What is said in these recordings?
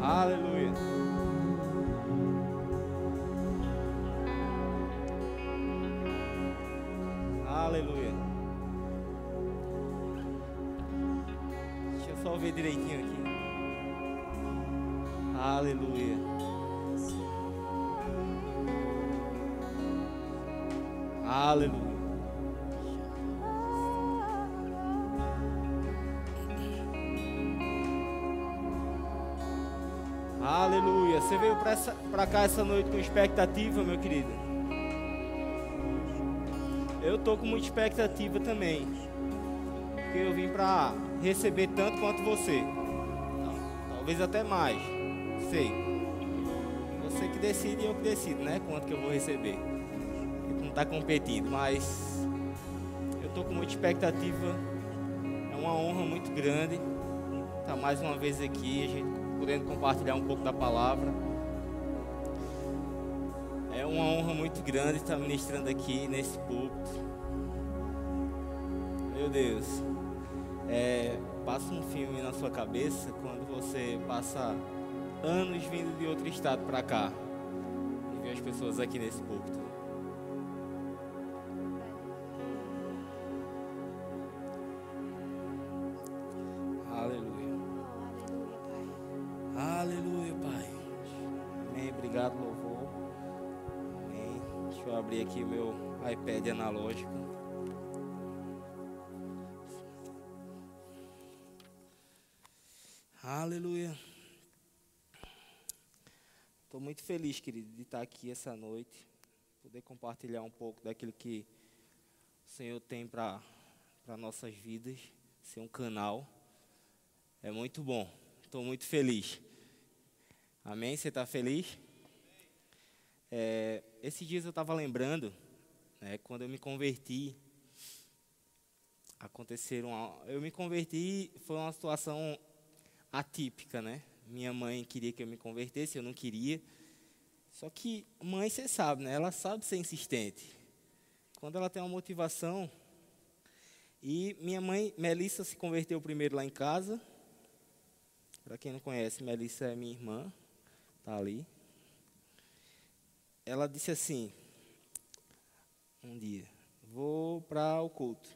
Aleluia. Aleluia. Deixa eu só ver direitinho aqui. Aleluia. Aleluia. Você veio para cá essa noite com expectativa, meu querido? Eu tô com muita expectativa também. Porque eu vim para receber tanto quanto você. Talvez até mais. Sei. Você que decide e eu que decido, né? Quanto que eu vou receber. Não está competindo, mas eu tô com muita expectativa. É uma honra muito grande estar tá mais uma vez aqui, a gente podendo compartilhar um pouco da palavra. É uma honra muito grande estar ministrando aqui nesse púlpito. Meu Deus, é, passa um filme na sua cabeça quando você passa anos vindo de outro estado para cá e vê as pessoas aqui nesse púlpito. Feliz, querido, de estar aqui essa noite, poder compartilhar um pouco daquilo que o Senhor tem para nossas vidas, ser um canal. É muito bom. Estou muito feliz. Amém? Você está feliz? É, esses dias eu estava lembrando, né, quando eu me converti, aconteceram, eu me converti, foi uma situação atípica, né? Minha mãe queria que eu me convertesse, eu não queria. Só que mãe, você sabe, né? Ela sabe ser insistente. Quando ela tem uma motivação. E minha mãe, Melissa, se converteu primeiro lá em casa. Para quem não conhece, Melissa é minha irmã, tá ali ela disse assim, um dia, vou para o culto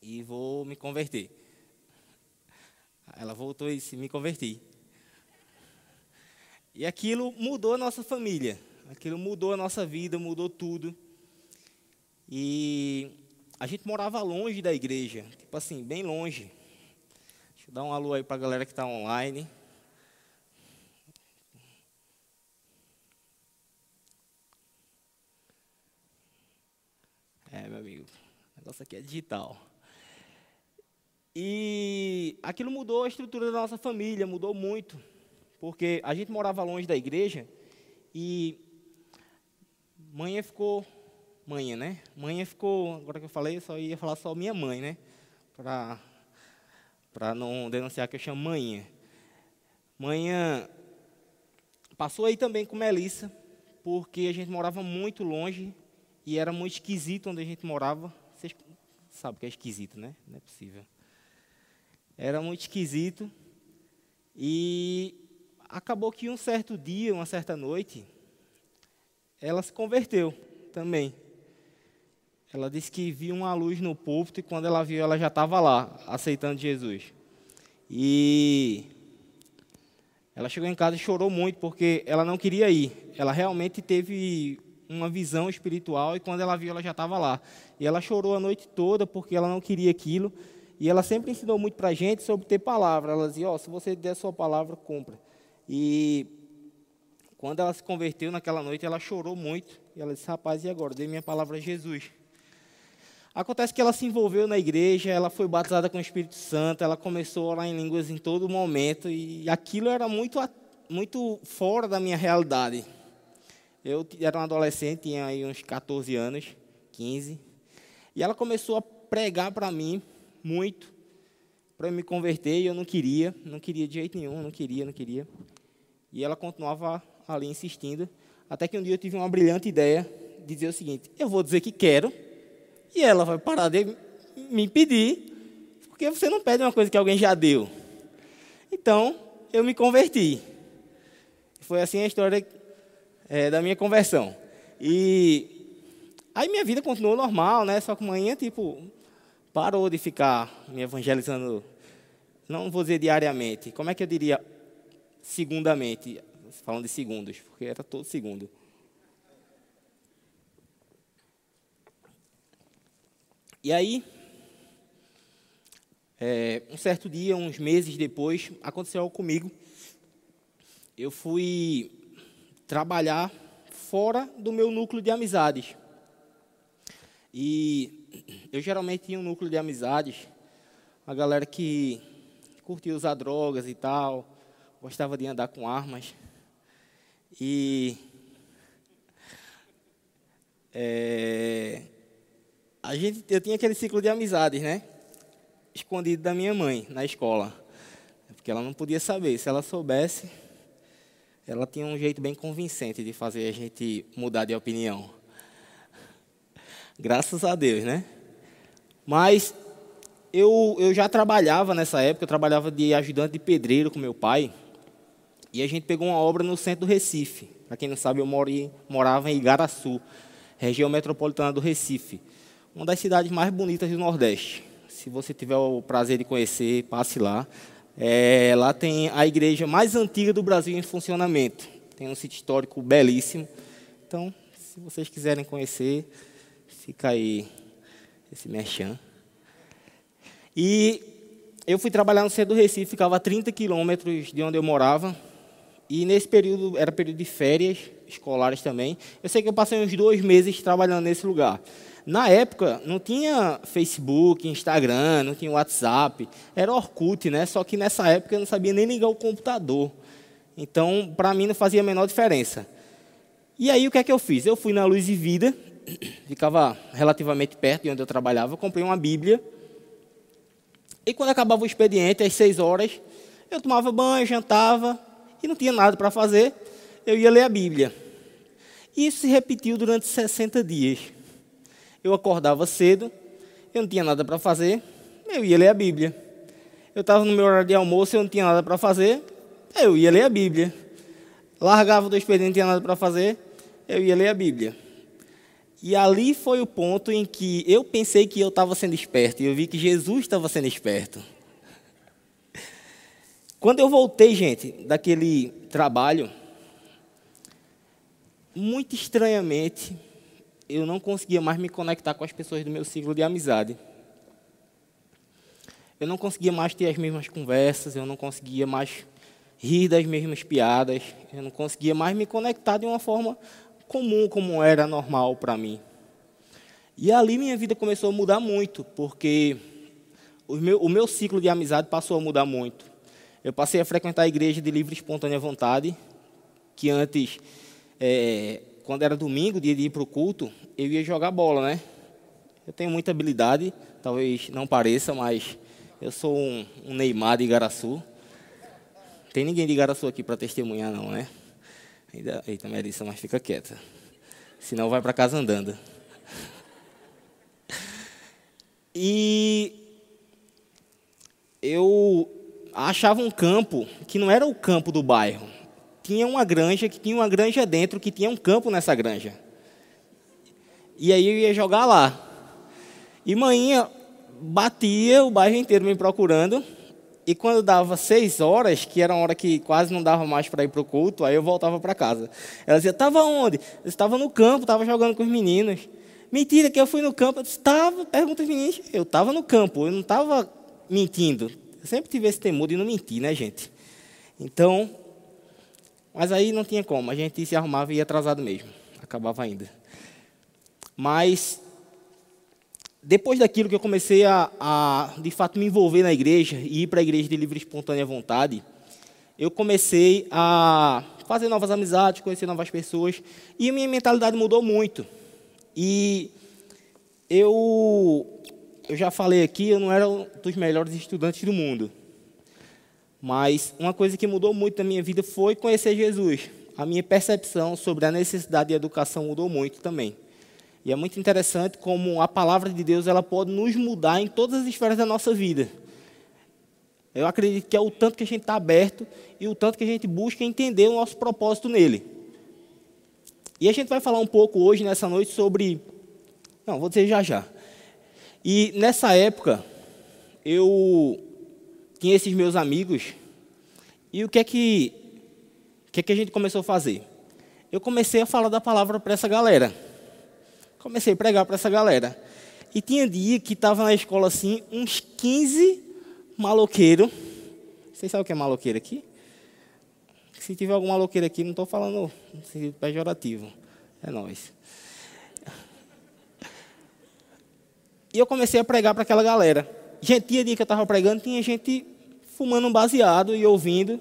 e vou me converter. Ela voltou e disse, me converti. E aquilo mudou a nossa família, aquilo mudou a nossa vida, mudou tudo. E a gente morava longe da igreja, tipo assim, bem longe. Deixa eu dar um alô aí para a galera que está online. É, meu amigo, o negócio aqui é digital. E aquilo mudou a estrutura da nossa família, mudou muito. Porque a gente morava longe da igreja e mãe ficou. Mãe, né? Mãe ficou. Agora que eu falei, só ia falar só minha mãe, né? Para para não denunciar que eu chamo mãe. Manhã passou aí também com Melissa, porque a gente morava muito longe e era muito esquisito onde a gente morava. Vocês sabem que é esquisito, né? Não é possível. Era muito esquisito. E acabou que um certo dia, uma certa noite, ela se converteu também. Ela disse que viu uma luz no púlpito e quando ela viu, ela já estava lá, aceitando Jesus. E ela chegou em casa e chorou muito porque ela não queria ir. Ela realmente teve uma visão espiritual e quando ela viu, ela já estava lá. E ela chorou a noite toda porque ela não queria aquilo. E ela sempre ensinou muito para a gente sobre ter palavra. Ela dizia, ó, oh, se você der sua palavra, compra. E quando ela se converteu naquela noite, ela chorou muito. E ela disse, rapaz, e agora? Dei minha palavra a Jesus. Acontece que ela se envolveu na igreja, ela foi batizada com o Espírito Santo, ela começou a orar em línguas em todo momento, e aquilo era muito, muito fora da minha realidade. Eu era um adolescente, tinha aí uns 14 anos, 15. E ela começou a pregar para mim muito, para me converter, e eu não queria, não queria de jeito nenhum, não queria, não queria. E ela continuava ali insistindo, até que um dia eu tive uma brilhante ideia de dizer o seguinte: eu vou dizer que quero, e ela vai parar de me impedir, porque você não pede uma coisa que alguém já deu. Então, eu me converti. Foi assim a história é, da minha conversão. E aí minha vida continuou normal, né? Só que manhã, tipo, parou de ficar me evangelizando, não vou dizer diariamente, como é que eu diria segundamente, falando de segundos, porque era todo segundo. E aí, é, um certo dia, uns meses depois, aconteceu algo comigo. Eu fui trabalhar fora do meu núcleo de amizades. E eu geralmente tinha um núcleo de amizades, a galera que curtia usar drogas e tal, gostava de andar com armas. E é, a gente, eu tinha aquele ciclo de amizades, né? Escondido da minha mãe na escola. Porque ela não podia saber. Se ela soubesse, ela tinha um jeito bem convincente de fazer a gente mudar de opinião. Graças a Deus, né? Mas eu, eu já trabalhava nessa época, eu trabalhava de ajudante de pedreiro com meu pai. E a gente pegou uma obra no centro do Recife. Para quem não sabe, eu morava em Igaraçu, região metropolitana do Recife uma das cidades mais bonitas do Nordeste. Se você tiver o prazer de conhecer, passe lá. É, lá tem a igreja mais antiga do Brasil em funcionamento. Tem um sítio histórico belíssimo. Então, se vocês quiserem conhecer, fica aí esse merchan. E eu fui trabalhar no centro do Recife, ficava a 30 quilômetros de onde eu morava. E nesse período, era período de férias escolares também. Eu sei que eu passei uns dois meses trabalhando nesse lugar. Na época, não tinha Facebook, Instagram, não tinha WhatsApp. Era Orkut, né? Só que nessa época eu não sabia nem ligar o computador. Então, para mim, não fazia a menor diferença. E aí, o que é que eu fiz? Eu fui na Luz e Vida, ficava relativamente perto de onde eu trabalhava, comprei uma Bíblia. E quando acabava o expediente, às seis horas, eu tomava banho, jantava, e não tinha nada para fazer, eu ia ler a Bíblia. Isso se repetiu durante 60 dias eu acordava cedo, eu não tinha nada para fazer, eu ia ler a Bíblia. Eu estava no meu horário de almoço, eu não tinha nada para fazer, eu ia ler a Bíblia. Largava do expediente, não tinha nada para fazer, eu ia ler a Bíblia. E ali foi o ponto em que eu pensei que eu estava sendo esperto, e eu vi que Jesus estava sendo esperto. Quando eu voltei, gente, daquele trabalho, muito estranhamente, eu não conseguia mais me conectar com as pessoas do meu ciclo de amizade. Eu não conseguia mais ter as mesmas conversas, eu não conseguia mais rir das mesmas piadas, eu não conseguia mais me conectar de uma forma comum, como era normal para mim. E ali minha vida começou a mudar muito, porque o meu, o meu ciclo de amizade passou a mudar muito. Eu passei a frequentar a igreja de livre e espontânea vontade, que antes é, quando era domingo, dia de ir para o culto, eu ia jogar bola, né? Eu tenho muita habilidade, talvez não pareça, mas eu sou um, um Neymar de Igaraçu. Tem ninguém de Igaraçu aqui para testemunhar, não, né? Eita, Melissa, mas fica quieta. Senão vai para casa andando. E eu achava um campo que não era o campo do bairro tinha uma granja, que tinha uma granja dentro, que tinha um campo nessa granja. E aí eu ia jogar lá. E manhã batia o bairro inteiro me procurando. E quando dava seis horas, que era uma hora que quase não dava mais para ir para o culto, aí eu voltava para casa. Ela dizia, estava onde? Estava no campo, estava jogando com os meninos. Mentira, que eu fui no campo. Eu estava, pergunta os meninos. Eu estava no campo, eu não estava mentindo. Eu sempre tive esse temor de não mentir, né, gente? Então, mas aí não tinha como, a gente se arrumava e ia atrasado mesmo, acabava ainda. Mas, depois daquilo que eu comecei a, a de fato, me envolver na igreja e ir para a igreja de livre e espontânea vontade, eu comecei a fazer novas amizades, conhecer novas pessoas, e a minha mentalidade mudou muito. E eu, eu já falei aqui, eu não era um dos melhores estudantes do mundo. Mas uma coisa que mudou muito na minha vida foi conhecer Jesus. A minha percepção sobre a necessidade de educação mudou muito também. E é muito interessante como a palavra de Deus ela pode nos mudar em todas as esferas da nossa vida. Eu acredito que é o tanto que a gente está aberto e o tanto que a gente busca entender o nosso propósito nele. E a gente vai falar um pouco hoje, nessa noite, sobre. Não, vou dizer já já. E nessa época, eu tinha esses meus amigos, e o que é que, o que, é que a gente começou a fazer? Eu comecei a falar da palavra para essa galera. Comecei a pregar para essa galera. E tinha dia que estava na escola assim, uns 15 maloqueiros. Vocês sabem o que é maloqueiro aqui? Se tiver algum maloqueiro aqui, não estou falando no sentido pejorativo. É nós. E eu comecei a pregar para aquela galera. Gente, tinha dia que eu estava pregando, tinha gente fumando um baseado e ouvindo.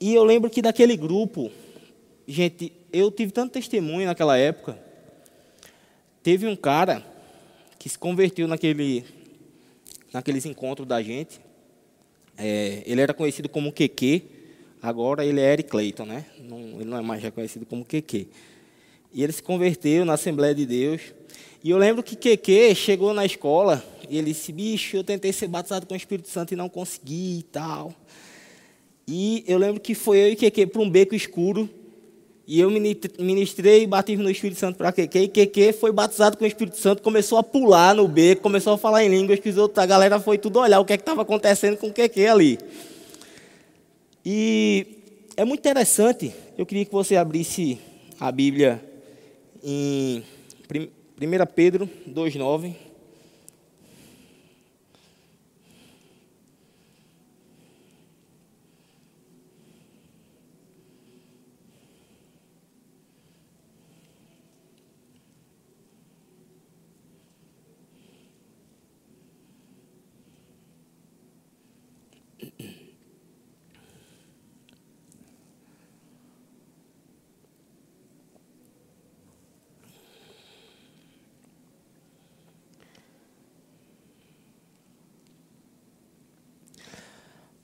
E eu lembro que daquele grupo, gente, eu tive tanto testemunho naquela época. Teve um cara que se converteu naquele, naqueles encontros da gente. É, ele era conhecido como QQ, agora ele é Eric Clayton, né? Não, ele não é mais reconhecido como QQ. E ele se converteu na Assembleia de Deus. E eu lembro que QQ chegou na escola e ele disse: Bicho, eu tentei ser batizado com o Espírito Santo e não consegui e tal. E eu lembro que foi eu e QQ para um beco escuro e eu ministrei batismo no Espírito Santo para Keke. E Keke foi batizado com o Espírito Santo, começou a pular no beco, começou a falar em línguas, que a galera foi tudo olhar o que é estava acontecendo com Keke ali. E é muito interessante, eu queria que você abrisse a Bíblia em 1 Pedro 2,9.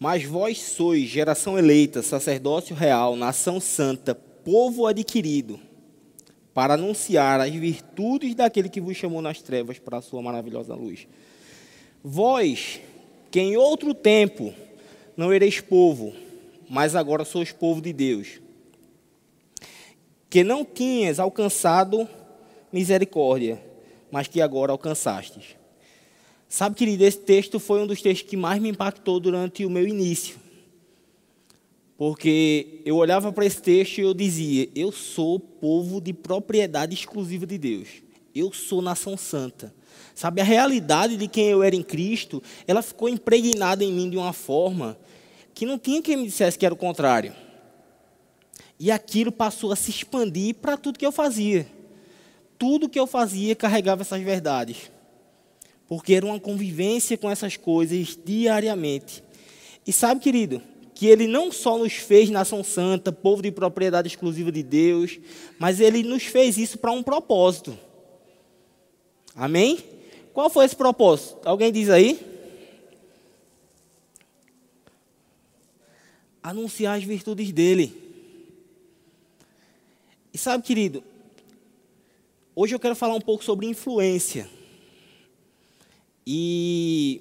Mas vós sois geração eleita, sacerdócio real, nação santa, povo adquirido, para anunciar as virtudes daquele que vos chamou nas trevas para a sua maravilhosa luz. Vós, que em outro tempo não ereis povo, mas agora sois povo de Deus, que não tinhas alcançado misericórdia, mas que agora alcançastes. Sabe, querido, esse texto foi um dos textos que mais me impactou durante o meu início. Porque eu olhava para esse texto e eu dizia: Eu sou povo de propriedade exclusiva de Deus. Eu sou nação santa. Sabe, a realidade de quem eu era em Cristo, ela ficou impregnada em mim de uma forma que não tinha quem me dissesse que era o contrário. E aquilo passou a se expandir para tudo que eu fazia. Tudo que eu fazia carregava essas verdades porque era uma convivência com essas coisas diariamente. E sabe, querido, que ele não só nos fez nação santa, povo de propriedade exclusiva de Deus, mas ele nos fez isso para um propósito. Amém? Qual foi esse propósito? Alguém diz aí? Anunciar as virtudes dele. E sabe, querido, hoje eu quero falar um pouco sobre influência. E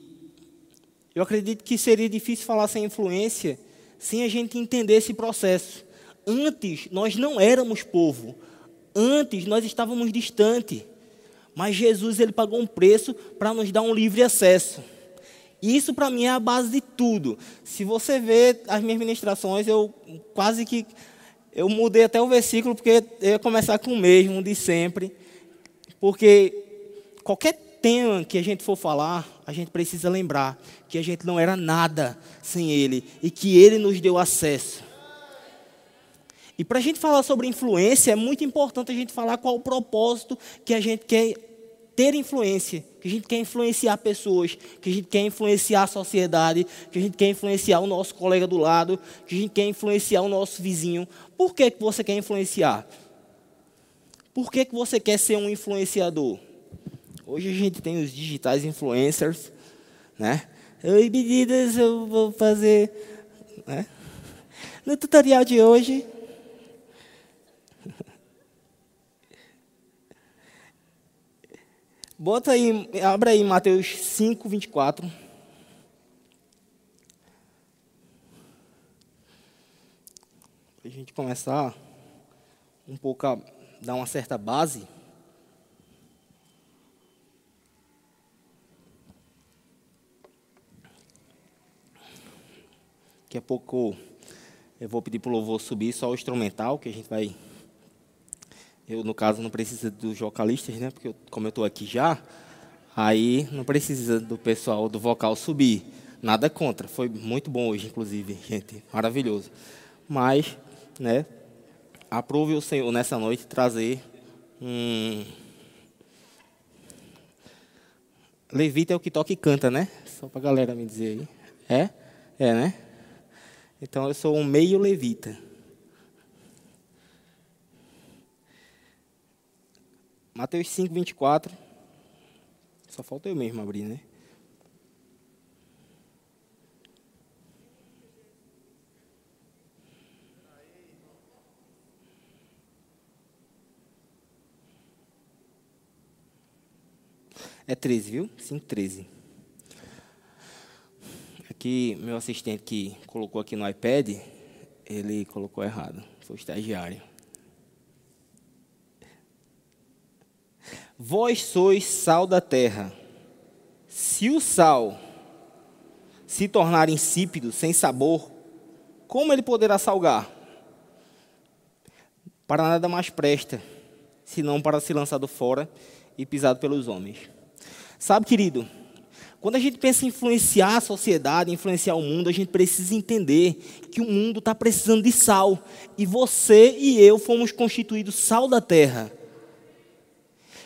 eu acredito que seria difícil falar sem influência sem a gente entender esse processo. Antes nós não éramos povo. Antes nós estávamos distante. Mas Jesus ele pagou um preço para nos dar um livre acesso. Isso para mim é a base de tudo. Se você ver as minhas ministrações, eu quase que eu mudei até o versículo porque eu ia começar com o mesmo de sempre. Porque qualquer tema que a gente for falar, a gente precisa lembrar que a gente não era nada sem Ele e que Ele nos deu acesso. E para a gente falar sobre influência, é muito importante a gente falar qual o propósito que a gente quer ter influência, que a gente quer influenciar pessoas, que a gente quer influenciar a sociedade, que a gente quer influenciar o nosso colega do lado, que a gente quer influenciar o nosso vizinho. Por que, que você quer influenciar? Por que, que você quer ser um influenciador? Hoje a gente tem os digitais influencers, né? Oi, bebidas eu vou fazer, né? No tutorial de hoje, Bota aí, abra aí Mateus 5, 24. Para a gente começar um pouco a dar uma certa base. Daqui a pouco eu vou pedir para o louvor subir só o instrumental, que a gente vai. Eu, no caso, não precisa dos vocalistas, né? Porque como eu estou aqui já, aí não precisa do pessoal do vocal subir. Nada contra. Foi muito bom hoje, inclusive, gente. Maravilhoso. Mas, né? Aprove o Senhor nessa noite trazer um. Levita é o que toca e canta, né? Só para a galera me dizer aí. É? É, né? Então eu sou um meio levita. Mateus 5, 24. Só falta eu mesmo abrir, né? É 13, viu? 5, 13 que meu assistente que colocou aqui no iPad, ele colocou errado. Foi estagiário. Vós sois sal da terra. Se o sal se tornar insípido, sem sabor, como ele poderá salgar? Para nada mais presta, senão para ser lançado fora e pisado pelos homens. Sabe, querido, quando a gente pensa em influenciar a sociedade, influenciar o mundo, a gente precisa entender que o mundo está precisando de sal. E você e eu fomos constituídos sal da terra.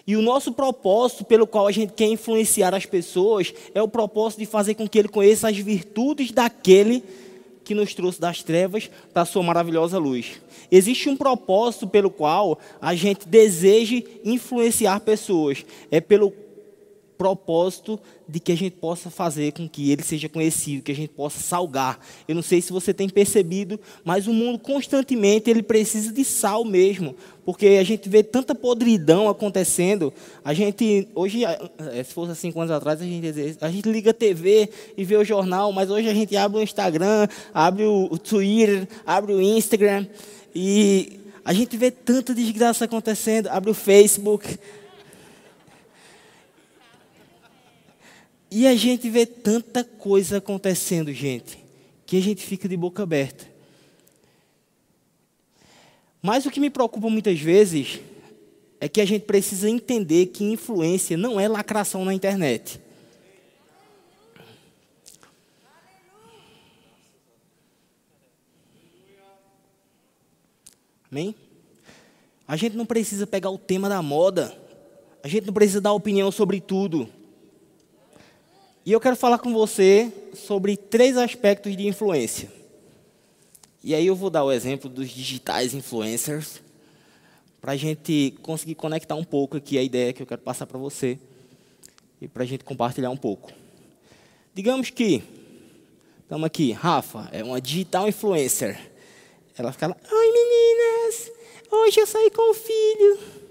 E o nosso propósito pelo qual a gente quer influenciar as pessoas é o propósito de fazer com que ele conheça as virtudes daquele que nos trouxe das trevas para a sua maravilhosa luz. Existe um propósito pelo qual a gente deseja influenciar pessoas. É pelo propósito de que a gente possa fazer com que ele seja conhecido, que a gente possa salgar. Eu não sei se você tem percebido, mas o mundo constantemente ele precisa de sal mesmo, porque a gente vê tanta podridão acontecendo. A gente hoje, eh, se fosse cinco anos atrás, a gente, a gente liga a TV e vê o jornal, mas hoje a gente abre o Instagram, abre o Twitter, abre o Instagram e a gente vê tanta desgraça acontecendo, abre o Facebook. E a gente vê tanta coisa acontecendo, gente, que a gente fica de boca aberta. Mas o que me preocupa muitas vezes é que a gente precisa entender que influência não é lacração na internet. Amém? A gente não precisa pegar o tema da moda. A gente não precisa dar opinião sobre tudo. E eu quero falar com você sobre três aspectos de influência. E aí eu vou dar o exemplo dos digitais influencers, para a gente conseguir conectar um pouco aqui a ideia que eu quero passar para você e para a gente compartilhar um pouco. Digamos que estamos aqui, Rafa é uma digital influencer. Ela fica lá, oi meninas, hoje eu saí com o filho.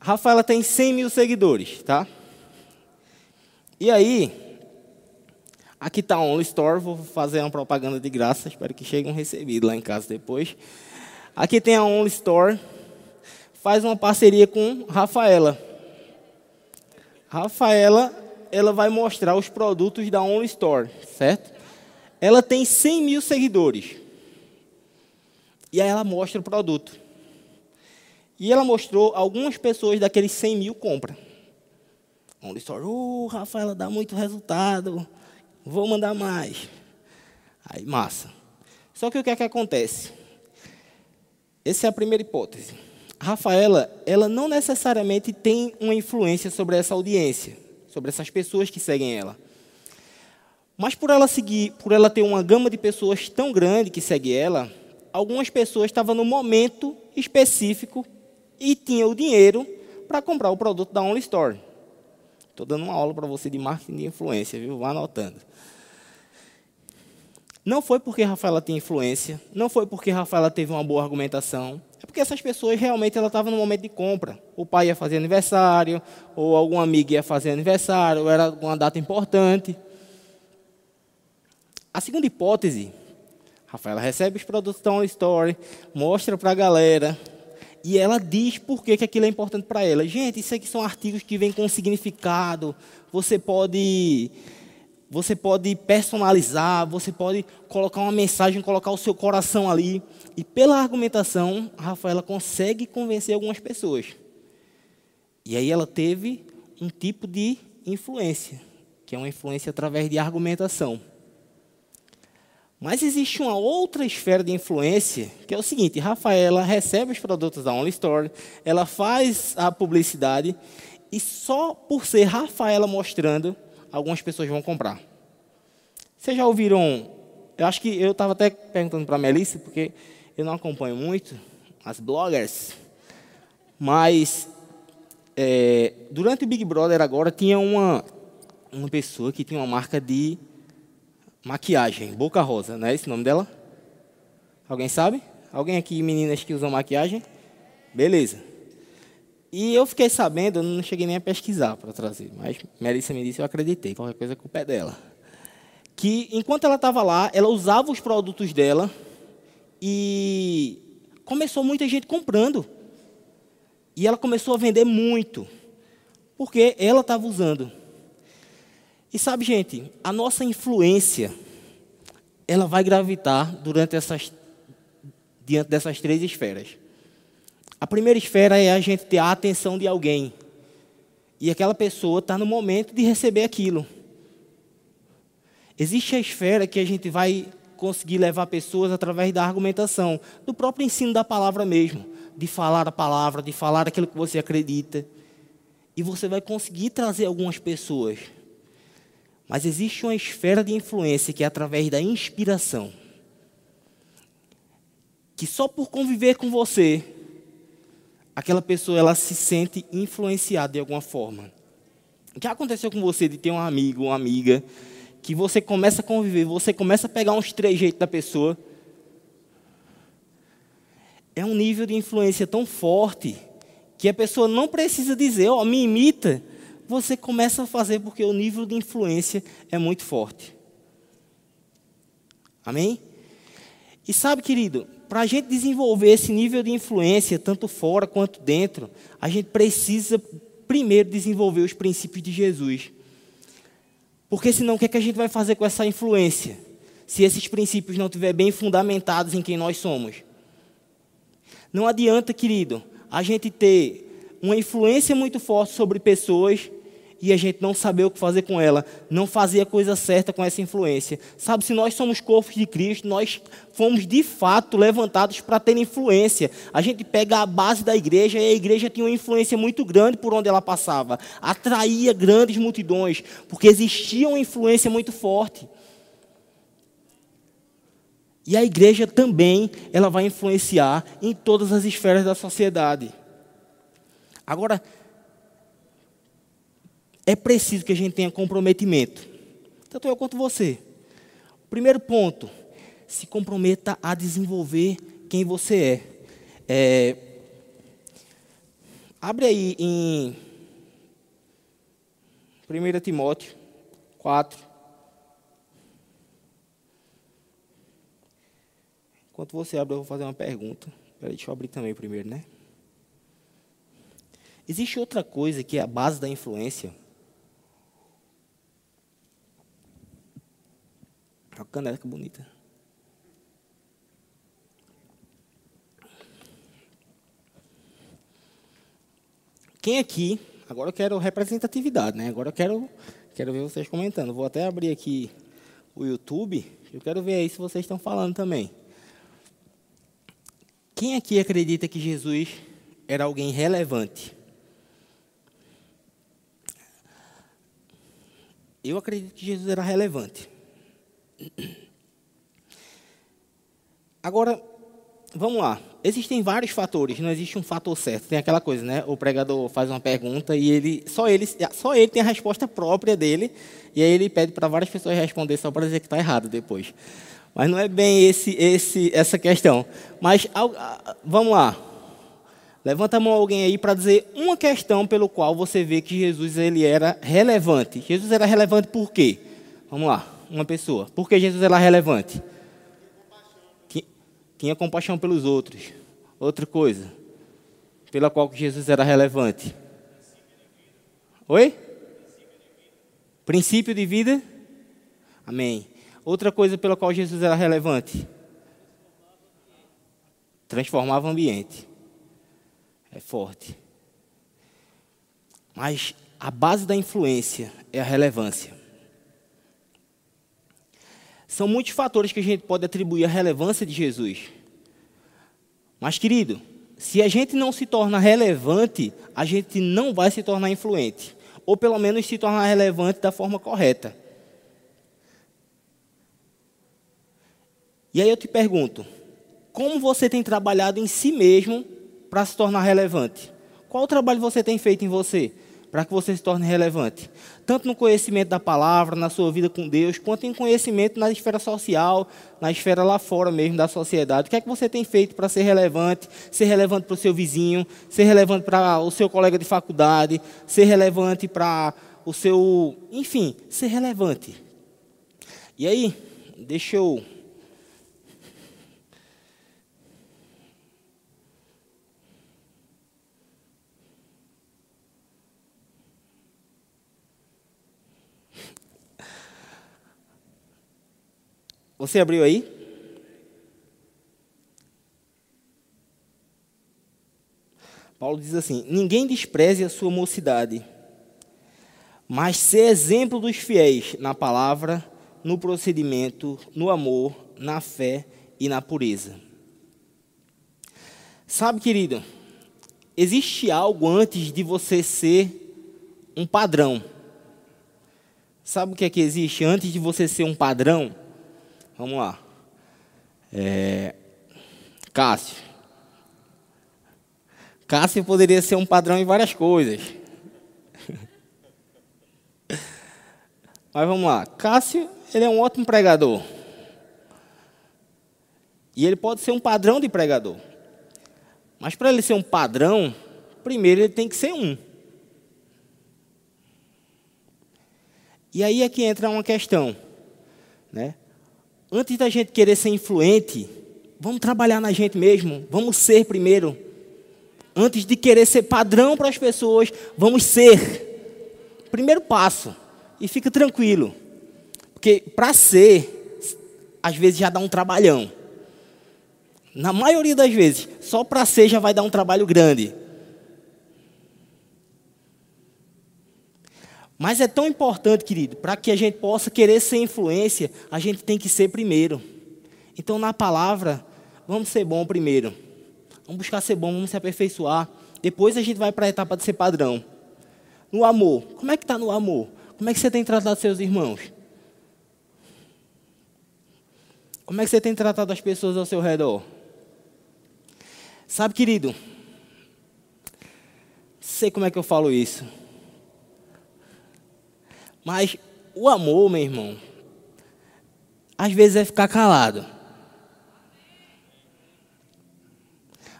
Rafaela tem 100 mil seguidores, tá? E aí, aqui está a Only Store, vou fazer uma propaganda de graça, espero que chegue um recebido lá em casa depois. Aqui tem a Only Store, faz uma parceria com Rafaela. Rafaela, ela vai mostrar os produtos da Only Store, certo? Ela tem 100 mil seguidores. E aí ela mostra o produto. E ela mostrou algumas pessoas daqueles 100 mil compra. Onde store, uh, Rafaela dá muito resultado, vou mandar mais. Aí, massa. Só que o que é que acontece? Essa é a primeira hipótese. Rafaela, ela não necessariamente tem uma influência sobre essa audiência, sobre essas pessoas que seguem ela. Mas por ela seguir, por ela ter uma gama de pessoas tão grande que segue ela, algumas pessoas estavam no momento específico e tinha o dinheiro para comprar o produto da Only Store. Estou dando uma aula para você de marketing de influência, viu? Vá anotando. Não foi porque Rafaela tinha influência, não foi porque Rafaela teve uma boa argumentação, é porque essas pessoas realmente ela estava no momento de compra. O pai ia fazer aniversário, ou algum amigo ia fazer aniversário, ou era uma data importante. A segunda hipótese, Rafaela recebe os produtos da Story, mostra para a galera, e ela diz por que, que aquilo é importante para ela. Gente, isso aqui são artigos que vêm com significado. Você pode, você pode personalizar, você pode colocar uma mensagem, colocar o seu coração ali. E pela argumentação, a Rafaela consegue convencer algumas pessoas. E aí ela teve um tipo de influência, que é uma influência através de argumentação. Mas existe uma outra esfera de influência, que é o seguinte: Rafaela recebe os produtos da Only Store, ela faz a publicidade, e só por ser Rafaela mostrando, algumas pessoas vão comprar. Vocês já ouviram? Eu acho que eu estava até perguntando para a Melissa, porque eu não acompanho muito as bloggers, mas é, durante o Big Brother agora tinha uma, uma pessoa que tinha uma marca de maquiagem, Boca Rosa, não é esse o nome dela? Alguém sabe? Alguém aqui, meninas que usam maquiagem? Beleza. E eu fiquei sabendo, eu não cheguei nem a pesquisar para trazer, mas Melissa me disse, eu acreditei, qualquer coisa com o pé dela. Que enquanto ela estava lá, ela usava os produtos dela e começou muita gente comprando. E ela começou a vender muito, porque ela estava usando. E sabe, gente, a nossa influência, ela vai gravitar durante essas, diante dessas três esferas. A primeira esfera é a gente ter a atenção de alguém. E aquela pessoa está no momento de receber aquilo. Existe a esfera que a gente vai conseguir levar pessoas através da argumentação, do próprio ensino da palavra mesmo, de falar a palavra, de falar aquilo que você acredita. E você vai conseguir trazer algumas pessoas mas existe uma esfera de influência que é através da inspiração. Que só por conviver com você, aquela pessoa ela se sente influenciada de alguma forma. Já aconteceu com você de ter um amigo, uma amiga, que você começa a conviver, você começa a pegar uns trejeitos da pessoa. É um nível de influência tão forte que a pessoa não precisa dizer, ó, oh, me imita, você começa a fazer porque o nível de influência é muito forte. Amém? E sabe, querido, para a gente desenvolver esse nível de influência, tanto fora quanto dentro, a gente precisa primeiro desenvolver os princípios de Jesus. Porque senão o que, é que a gente vai fazer com essa influência? Se esses princípios não estiverem bem fundamentados em quem nós somos. Não adianta, querido, a gente ter uma influência muito forte sobre pessoas e a gente não saber o que fazer com ela, não fazer a coisa certa com essa influência. Sabe, se nós somos corpos de Cristo, nós fomos de fato levantados para ter influência. A gente pega a base da igreja e a igreja tinha uma influência muito grande por onde ela passava, atraía grandes multidões, porque existia uma influência muito forte. E a igreja também, ela vai influenciar em todas as esferas da sociedade. Agora, é preciso que a gente tenha comprometimento. Tanto eu quanto você. Primeiro ponto, se comprometa a desenvolver quem você é. é abre aí em 1 Timóteo 4. Enquanto você abre, eu vou fazer uma pergunta. Peraí, deixa eu abrir também primeiro, né? Existe outra coisa que é a base da influência. Olha a caneca bonita. Quem aqui, agora eu quero representatividade, né? Agora eu quero, quero ver vocês comentando. Vou até abrir aqui o YouTube. Eu quero ver aí se vocês estão falando também. Quem aqui acredita que Jesus era alguém relevante? Eu acredito que Jesus era relevante. Agora, vamos lá. Existem vários fatores, não existe um fator certo. Tem aquela coisa, né? O pregador faz uma pergunta e ele só ele só ele tem a resposta própria dele e aí ele pede para várias pessoas responder só para dizer que está errado depois. Mas não é bem esse, esse, essa questão. Mas vamos lá. Levanta a mão alguém aí para dizer uma questão pelo qual você vê que Jesus ele era relevante. Jesus era relevante por quê? Vamos lá. Uma pessoa? Por que Jesus era relevante? Tinha, tinha compaixão pelos outros. Outra coisa, pela qual Jesus era relevante. Oi? Princípio de vida? Amém. Outra coisa pela qual Jesus era relevante. Transformava o ambiente. É forte. Mas a base da influência é a relevância. São muitos fatores que a gente pode atribuir à relevância de Jesus. Mas, querido, se a gente não se torna relevante, a gente não vai se tornar influente. Ou pelo menos se tornar relevante da forma correta. E aí eu te pergunto: como você tem trabalhado em si mesmo para se tornar relevante? Qual trabalho você tem feito em você? Para que você se torne relevante. Tanto no conhecimento da palavra, na sua vida com Deus, quanto em conhecimento na esfera social, na esfera lá fora mesmo da sociedade. O que é que você tem feito para ser relevante? Ser relevante para o seu vizinho, ser relevante para o seu colega de faculdade, ser relevante para o seu. Enfim, ser relevante. E aí, deixa eu Você abriu aí? Paulo diz assim: Ninguém despreze a sua mocidade, mas ser exemplo dos fiéis na palavra, no procedimento, no amor, na fé e na pureza. Sabe, querido, existe algo antes de você ser um padrão. Sabe o que é que existe antes de você ser um padrão? Vamos lá. É, Cássio. Cássio poderia ser um padrão em várias coisas. Mas vamos lá. Cássio, ele é um ótimo pregador. E ele pode ser um padrão de pregador. Mas para ele ser um padrão, primeiro ele tem que ser um. E aí é que entra uma questão, né? Antes da gente querer ser influente, vamos trabalhar na gente mesmo, vamos ser primeiro. Antes de querer ser padrão para as pessoas, vamos ser. Primeiro passo. E fica tranquilo. Porque para ser, às vezes já dá um trabalhão. Na maioria das vezes, só para ser já vai dar um trabalho grande. Mas é tão importante, querido, para que a gente possa querer ser influência, a gente tem que ser primeiro. Então, na palavra, vamos ser bom primeiro. Vamos buscar ser bom, vamos se aperfeiçoar. Depois a gente vai para a etapa de ser padrão. No amor, como é que está no amor? Como é que você tem tratado seus irmãos? Como é que você tem tratado as pessoas ao seu redor? Sabe, querido, sei como é que eu falo isso. Mas o amor, meu irmão, às vezes é ficar calado.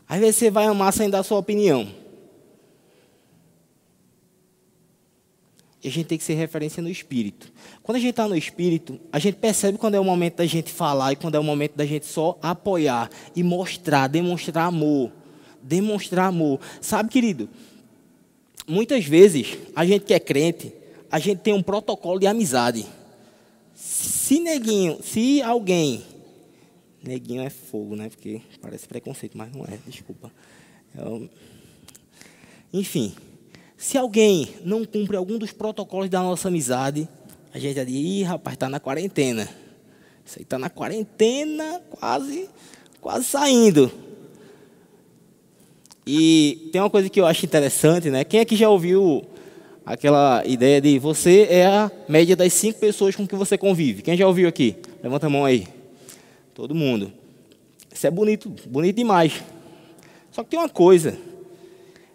Às vezes você vai amar sem dar sua opinião. E a gente tem que ser referência no espírito. Quando a gente está no espírito, a gente percebe quando é o momento da gente falar e quando é o momento da gente só apoiar e mostrar, demonstrar amor. Demonstrar amor. Sabe, querido? Muitas vezes a gente que é crente, a gente tem um protocolo de amizade. Se neguinho, se alguém. Neguinho é fogo, né? Porque parece preconceito, mas não é, desculpa. É, enfim, se alguém não cumpre algum dos protocolos da nossa amizade, a gente já diz, ih, rapaz, está na quarentena. Isso aí está na quarentena, quase, quase saindo. E tem uma coisa que eu acho interessante, né? Quem é que já ouviu aquela ideia de você é a média das cinco pessoas com que você convive. Quem já ouviu aqui? Levanta a mão aí. Todo mundo. Isso é bonito, bonito demais. Só que tem uma coisa.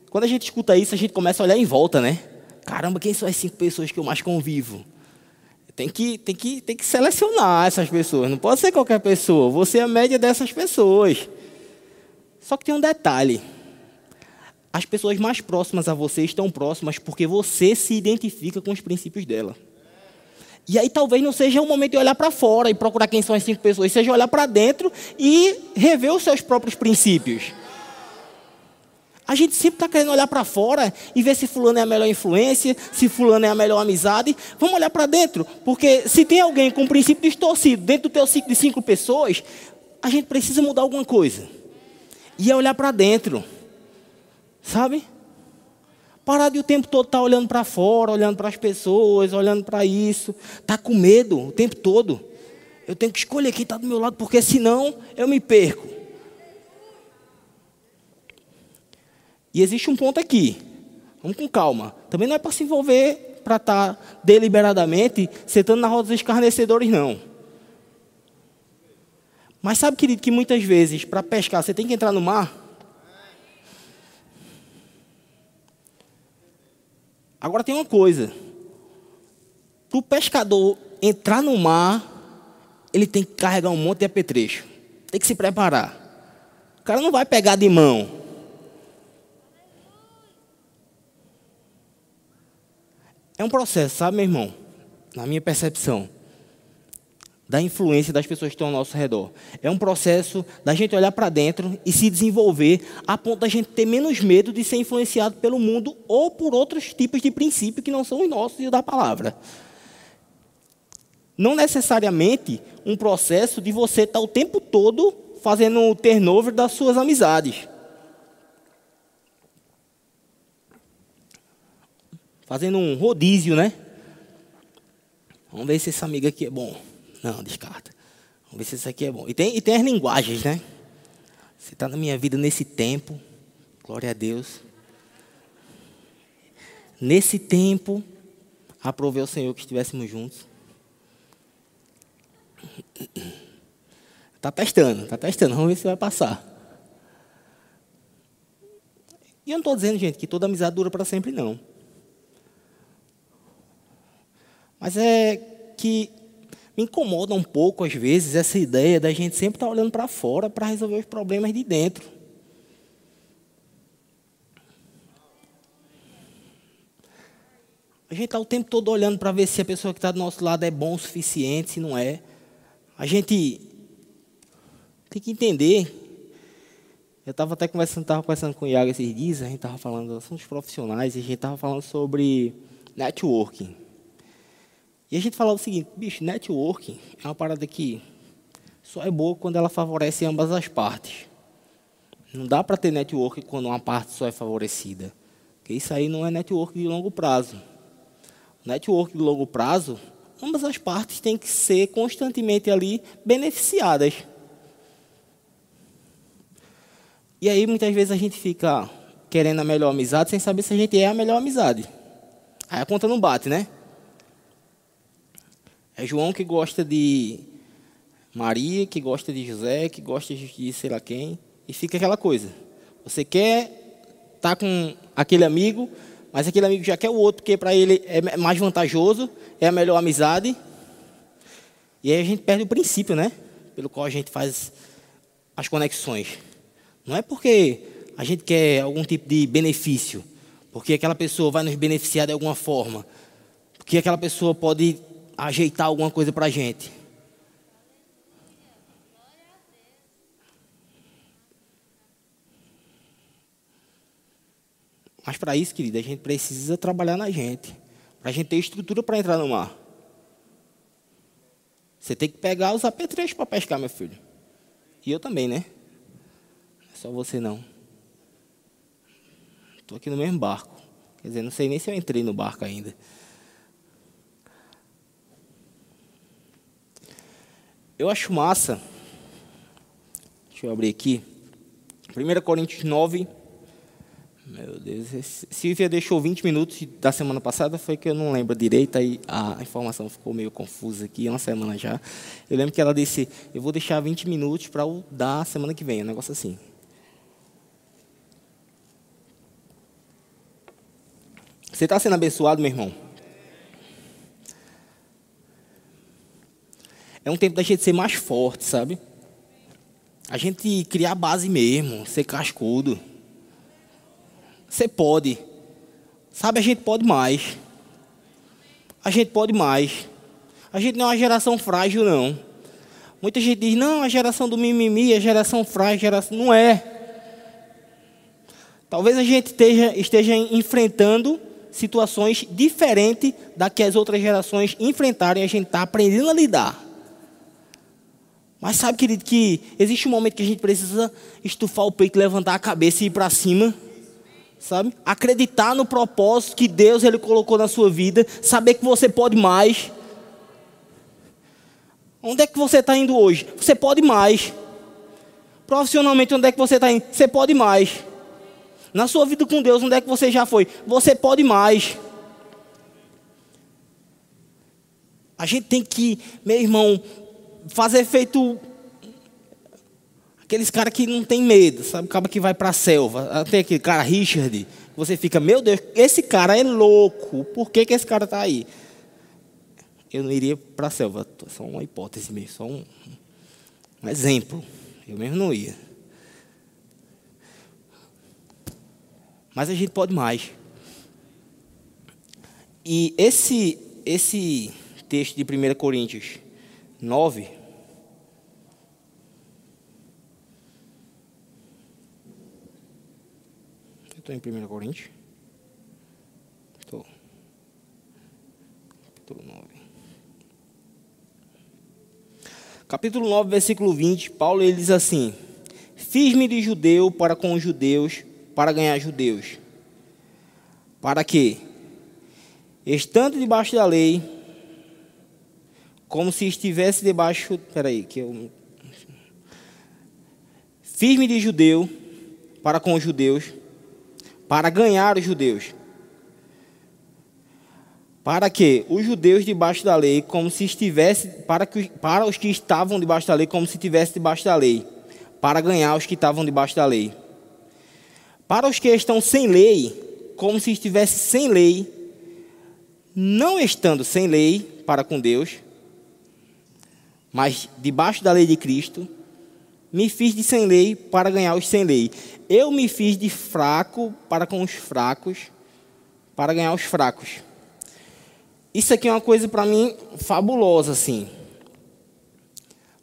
Quando a gente escuta isso, a gente começa a olhar em volta, né? Caramba, quem são as cinco pessoas que eu mais convivo? Tem que, tem que, tem que selecionar essas pessoas. Não pode ser qualquer pessoa. Você é a média dessas pessoas. Só que tem um detalhe. As pessoas mais próximas a você estão próximas porque você se identifica com os princípios dela. E aí talvez não seja o momento de olhar para fora e procurar quem são as cinco pessoas, seja olhar para dentro e rever os seus próprios princípios. A gente sempre está querendo olhar para fora e ver se fulano é a melhor influência, se fulano é a melhor amizade. Vamos olhar para dentro, porque se tem alguém com um princípio distorcido dentro do teu ciclo de cinco pessoas, a gente precisa mudar alguma coisa. E é olhar para dentro, sabe? Parar de o tempo todo estar tá olhando para fora, olhando para as pessoas, olhando para isso. Está com medo o tempo todo. Eu tenho que escolher quem está do meu lado, porque senão eu me perco. E existe um ponto aqui. Vamos com calma. Também não é para se envolver para estar tá deliberadamente sentando na roda dos escarnecedores, não. Mas sabe, querido, que muitas vezes, para pescar, você tem que entrar no mar? Agora tem uma coisa. Para o pescador entrar no mar, ele tem que carregar um monte de apetrecho. Tem que se preparar. O cara não vai pegar de mão. É um processo, sabe, meu irmão? Na minha percepção, da influência das pessoas que estão ao nosso redor. É um processo da gente olhar para dentro e se desenvolver a ponto da gente ter menos medo de ser influenciado pelo mundo ou por outros tipos de princípios que não são os nossos e da palavra. Não necessariamente um processo de você estar o tempo todo fazendo o turnover das suas amizades. fazendo um rodízio, né? Vamos ver se esse amigo aqui é bom. Não, descarta. Vamos ver se esse aqui é bom. E tem, e tem as linguagens, né? Você está na minha vida nesse tempo. Glória a Deus. Nesse tempo, aprovei o Senhor que estivéssemos juntos. Está testando, está testando. Vamos ver se vai passar. E eu não estou dizendo, gente, que toda amizade dura para sempre, não. Mas é que me incomoda um pouco, às vezes, essa ideia da gente sempre estar tá olhando para fora para resolver os problemas de dentro. A gente está o tempo todo olhando para ver se a pessoa que está do nosso lado é bom o suficiente, se não é. A gente tem que entender. Eu estava até conversando, estava conversando com o Iago esses dias, a gente estava falando de assuntos profissionais, e a gente estava falando sobre networking. E a gente falava o seguinte, bicho, networking é uma parada que só é boa quando ela favorece ambas as partes. Não dá para ter networking quando uma parte só é favorecida. Porque isso aí não é networking de longo prazo. Networking de longo prazo, ambas as partes têm que ser constantemente ali beneficiadas. E aí muitas vezes a gente fica querendo a melhor amizade sem saber se a gente é a melhor amizade. Aí a conta não bate, né? É João que gosta de Maria, que gosta de José, que gosta de sei lá quem. E fica aquela coisa. Você quer estar tá com aquele amigo, mas aquele amigo já quer o outro, porque para ele é mais vantajoso, é a melhor amizade. E aí a gente perde o princípio, né? Pelo qual a gente faz as conexões. Não é porque a gente quer algum tipo de benefício, porque aquela pessoa vai nos beneficiar de alguma forma, porque aquela pessoa pode ajeitar alguma coisa para a gente. Mas para isso, querida, a gente precisa trabalhar na gente. Para a gente ter estrutura para entrar no mar. Você tem que pegar os apetrechos para pescar, meu filho. E eu também, né? Não é só você não. Estou aqui no mesmo barco. Quer dizer, não sei nem se eu entrei no barco ainda. Eu acho massa. Deixa eu abrir aqui. 1 Coríntios 9. Meu Deus, Silvia deixou 20 minutos da semana passada, foi que eu não lembro direito, aí a informação ficou meio confusa aqui, uma semana já. Eu lembro que ela disse, eu vou deixar 20 minutos para o da semana que vem, um negócio assim. Você está sendo abençoado, meu irmão? É um tempo da gente ser mais forte, sabe? A gente criar base mesmo, ser cascudo. Você pode. Sabe, a gente pode mais. A gente pode mais. A gente não é uma geração frágil, não. Muita gente diz, não, a geração do mimimi, a geração frágil, a geração... Não é. Talvez a gente esteja, esteja enfrentando situações diferentes da que as outras gerações enfrentaram e a gente está aprendendo a lidar. Mas sabe, querido, que existe um momento que a gente precisa estufar o peito, levantar a cabeça e ir para cima. Sabe? Acreditar no propósito que Deus ele colocou na sua vida, saber que você pode mais. Onde é que você está indo hoje? Você pode mais. Profissionalmente, onde é que você está indo? Você pode mais. Na sua vida com Deus, onde é que você já foi? Você pode mais. A gente tem que, meu irmão, fazer feito aqueles caras que não tem medo, sabe? Acaba que vai para a selva. Ah, tem aquele cara Richard, você fica, meu Deus, esse cara é louco. Por que, que esse cara está aí? Eu não iria para a selva, só uma hipótese mesmo, só um, um exemplo. Eu mesmo não ia. Mas a gente pode mais. E esse, esse texto de 1 Coríntios 9. Eu estou em 1 Coríntios. Estou. Capítulo 9. Capítulo 9, versículo 20, Paulo ele diz assim: Fiz-me de judeu para com os judeus para ganhar judeus. Para que, estando debaixo da lei, como se estivesse debaixo. Peraí, que eu. Firme de judeu para com os judeus, para ganhar os judeus. Para que os judeus debaixo da lei, como se estivesse, para, que, para os que estavam debaixo da lei, como se estivesse debaixo da lei, para ganhar os que estavam debaixo da lei. Para os que estão sem lei, como se estivesse sem lei, não estando sem lei para com Deus, mas debaixo da lei de Cristo, me fiz de sem lei para ganhar os sem lei. Eu me fiz de fraco para com os fracos, para ganhar os fracos. Isso aqui é uma coisa para mim fabulosa, assim.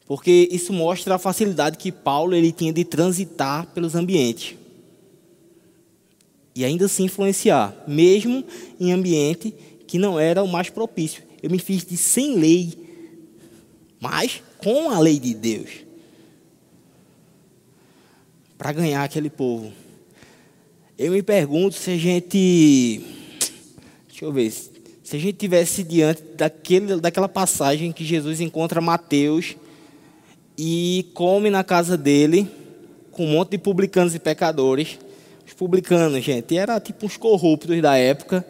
Porque isso mostra a facilidade que Paulo ele tinha de transitar pelos ambientes e ainda assim influenciar, mesmo em ambiente que não era o mais propício. Eu me fiz de sem lei, mas com a lei de Deus, para ganhar aquele povo. Eu me pergunto se a gente, deixa eu ver, se a gente tivesse diante daquele, daquela passagem que Jesus encontra Mateus e come na casa dele com um monte de publicanos e pecadores os publicanos, gente, era tipo uns corruptos da época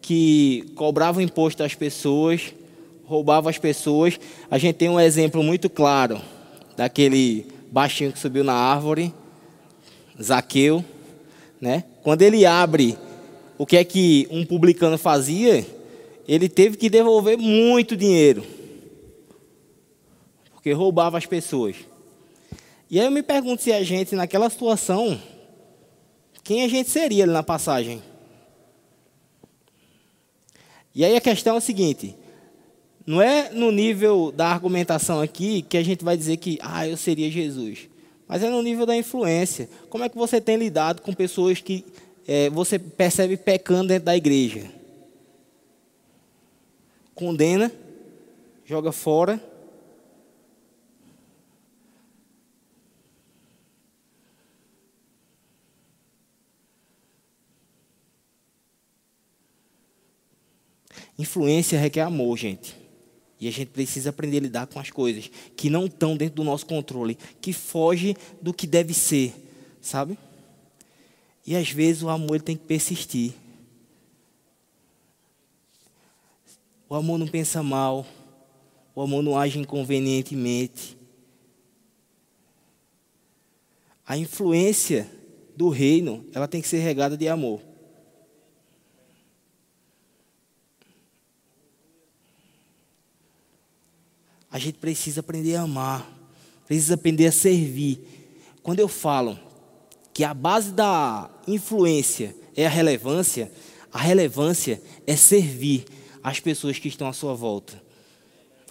que cobravam imposto às pessoas, roubavam as pessoas. A gente tem um exemplo muito claro daquele baixinho que subiu na árvore, Zaqueu, né? Quando ele abre o que é que um publicano fazia, ele teve que devolver muito dinheiro. Porque roubava as pessoas. E aí eu me pergunto se a gente, naquela situação, quem a gente seria ali na passagem? E aí a questão é a seguinte: não é no nível da argumentação aqui que a gente vai dizer que, ah, eu seria Jesus. Mas é no nível da influência. Como é que você tem lidado com pessoas que é, você percebe pecando dentro da igreja? Condena, joga fora Influência requer amor, gente. E a gente precisa aprender a lidar com as coisas que não estão dentro do nosso controle, que foge do que deve ser, sabe? E às vezes o amor tem que persistir. O amor não pensa mal, o amor não age inconvenientemente. A influência do reino, ela tem que ser regada de amor. A gente precisa aprender a amar, precisa aprender a servir. Quando eu falo que a base da influência é a relevância, a relevância é servir as pessoas que estão à sua volta.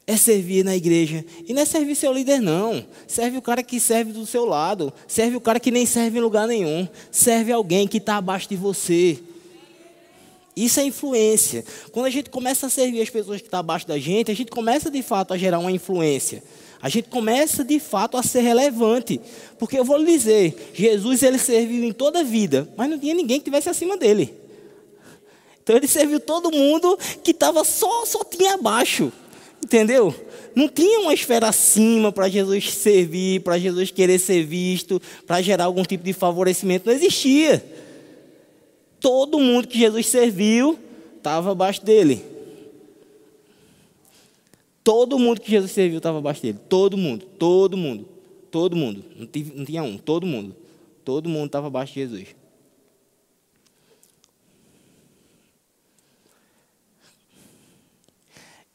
é servir na igreja. E não é servir seu líder, não. Serve o cara que serve do seu lado. Serve o cara que nem serve em lugar nenhum. Serve alguém que está abaixo de você. Isso é influência. Quando a gente começa a servir as pessoas que estão abaixo da gente, a gente começa de fato a gerar uma influência. A gente começa de fato a ser relevante. Porque eu vou lhe dizer, Jesus ele serviu em toda a vida, mas não tinha ninguém que estivesse acima dele. Então ele serviu todo mundo que estava só, só tinha abaixo. Entendeu? Não tinha uma esfera acima para Jesus servir, para Jesus querer ser visto, para gerar algum tipo de favorecimento. Não existia. Todo mundo que Jesus serviu estava abaixo dele. Todo mundo que Jesus serviu estava abaixo dele. Todo mundo, todo mundo, todo mundo. Não, tive, não tinha um, todo mundo. Todo mundo estava abaixo de Jesus.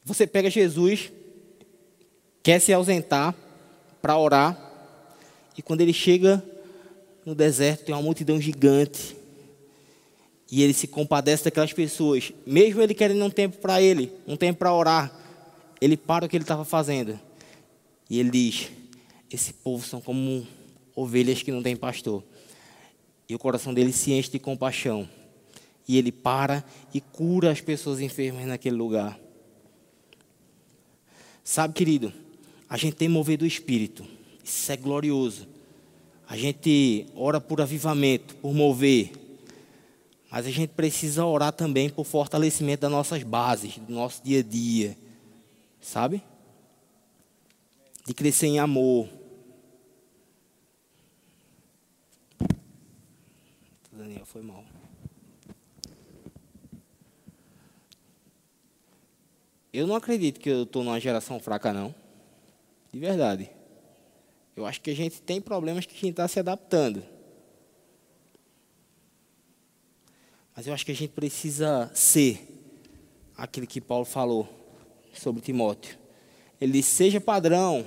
Você pega Jesus, quer se ausentar para orar, e quando ele chega no deserto, tem uma multidão gigante. E ele se compadece daquelas pessoas, mesmo ele querendo um tempo para ele, um tempo para orar, ele para o que ele estava fazendo. E ele diz: Esse povo são como ovelhas que não têm pastor. E o coração dele se enche de compaixão. E ele para e cura as pessoas enfermas naquele lugar. Sabe, querido, a gente tem mover do Espírito. Isso é glorioso. A gente ora por avivamento, por mover. Mas a gente precisa orar também por fortalecimento das nossas bases, do nosso dia a dia. Sabe? De crescer em amor. Daniel, foi mal. Eu não acredito que eu estou numa geração fraca, não. De verdade. Eu acho que a gente tem problemas que a gente está se adaptando. Mas eu acho que a gente precisa ser aquilo que Paulo falou sobre Timóteo. Ele seja padrão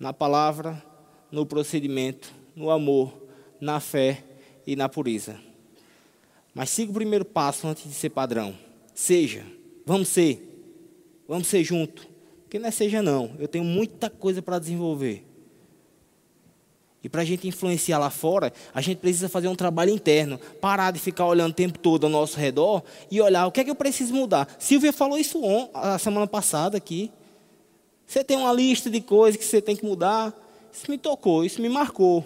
na palavra, no procedimento, no amor, na fé e na pureza. Mas siga o primeiro passo antes de ser padrão. Seja, vamos ser. Vamos ser juntos. Que não é seja não. Eu tenho muita coisa para desenvolver. E para a gente influenciar lá fora, a gente precisa fazer um trabalho interno. Parar de ficar olhando o tempo todo ao nosso redor e olhar o que é que eu preciso mudar. Silvia falou isso on, a semana passada aqui. Você tem uma lista de coisas que você tem que mudar. Isso me tocou, isso me marcou.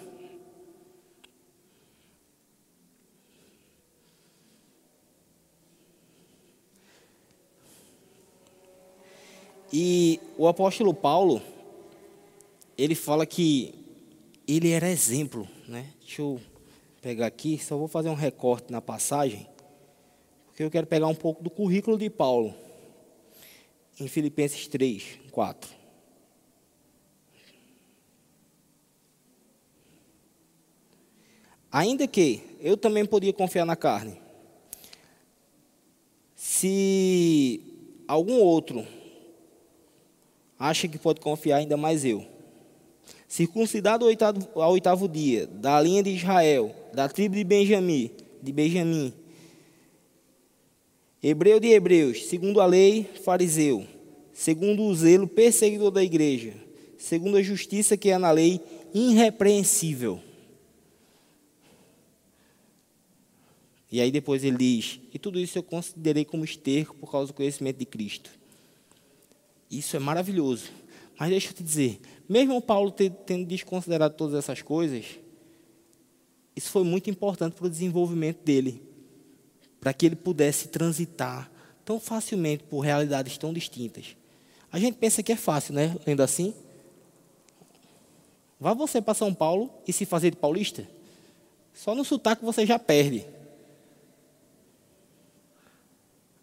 E o apóstolo Paulo, ele fala que ele era exemplo, né? Deixa eu pegar aqui, só vou fazer um recorte na passagem, porque eu quero pegar um pouco do currículo de Paulo, em Filipenses 3, 4. Ainda que eu também podia confiar na carne, se algum outro acha que pode confiar ainda mais eu. Circuncidado ao oitavo, ao oitavo dia, da linha de Israel, da tribo de Benjamim, de Benjamim, hebreu de hebreus, segundo a lei, fariseu, segundo o zelo, perseguidor da igreja, segundo a justiça que é na lei, irrepreensível. E aí depois ele diz: E tudo isso eu considerei como esterco por causa do conhecimento de Cristo. Isso é maravilhoso. Mas deixa eu te dizer, mesmo Paulo tendo desconsiderado todas essas coisas, isso foi muito importante para o desenvolvimento dele, para que ele pudesse transitar tão facilmente por realidades tão distintas. A gente pensa que é fácil, né? Lendo assim. Vá você para São Paulo e se fazer de paulista? Só no sotaque você já perde.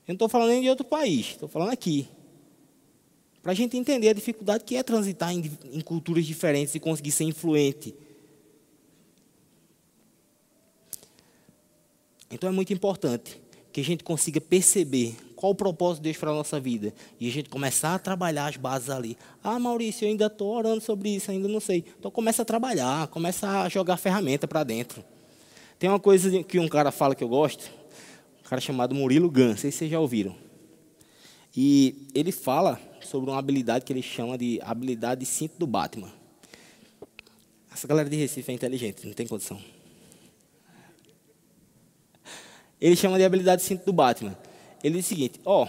Eu não estou falando nem de outro país, estou falando aqui. Para a gente entender a dificuldade que é transitar em, em culturas diferentes e conseguir ser influente. Então é muito importante que a gente consiga perceber qual o propósito de Deus para a nossa vida. E a gente começar a trabalhar as bases ali. Ah, Maurício, eu ainda estou orando sobre isso, ainda não sei. Então começa a trabalhar, começa a jogar ferramenta para dentro. Tem uma coisa que um cara fala que eu gosto, um cara chamado Murilo Gun, não sei se vocês já ouviram. E ele fala sobre uma habilidade que ele chama de habilidade de cinto do Batman. Essa galera de Recife é inteligente, não tem condição. Ele chama de habilidade de cinto do Batman. Ele diz o seguinte: ó,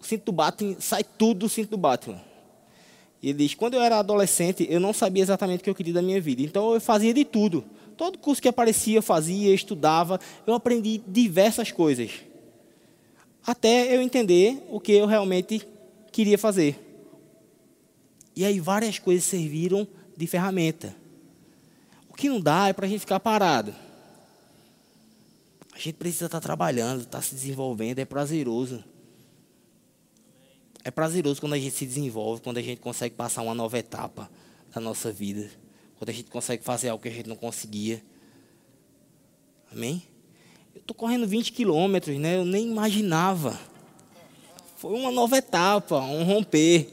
o cinto do Batman sai tudo do cinto do Batman. Ele diz: quando eu era adolescente, eu não sabia exatamente o que eu queria da minha vida. Então eu fazia de tudo. Todo curso que aparecia, eu fazia, estudava. Eu aprendi diversas coisas. Até eu entender o que eu realmente queria fazer. E aí várias coisas serviram de ferramenta. O que não dá é para a gente ficar parado. A gente precisa estar tá trabalhando, estar tá se desenvolvendo, é prazeroso. É prazeroso quando a gente se desenvolve, quando a gente consegue passar uma nova etapa da nossa vida. Quando a gente consegue fazer algo que a gente não conseguia. Amém? Eu estou correndo 20 quilômetros, né? Eu nem imaginava. Foi uma nova etapa, um romper.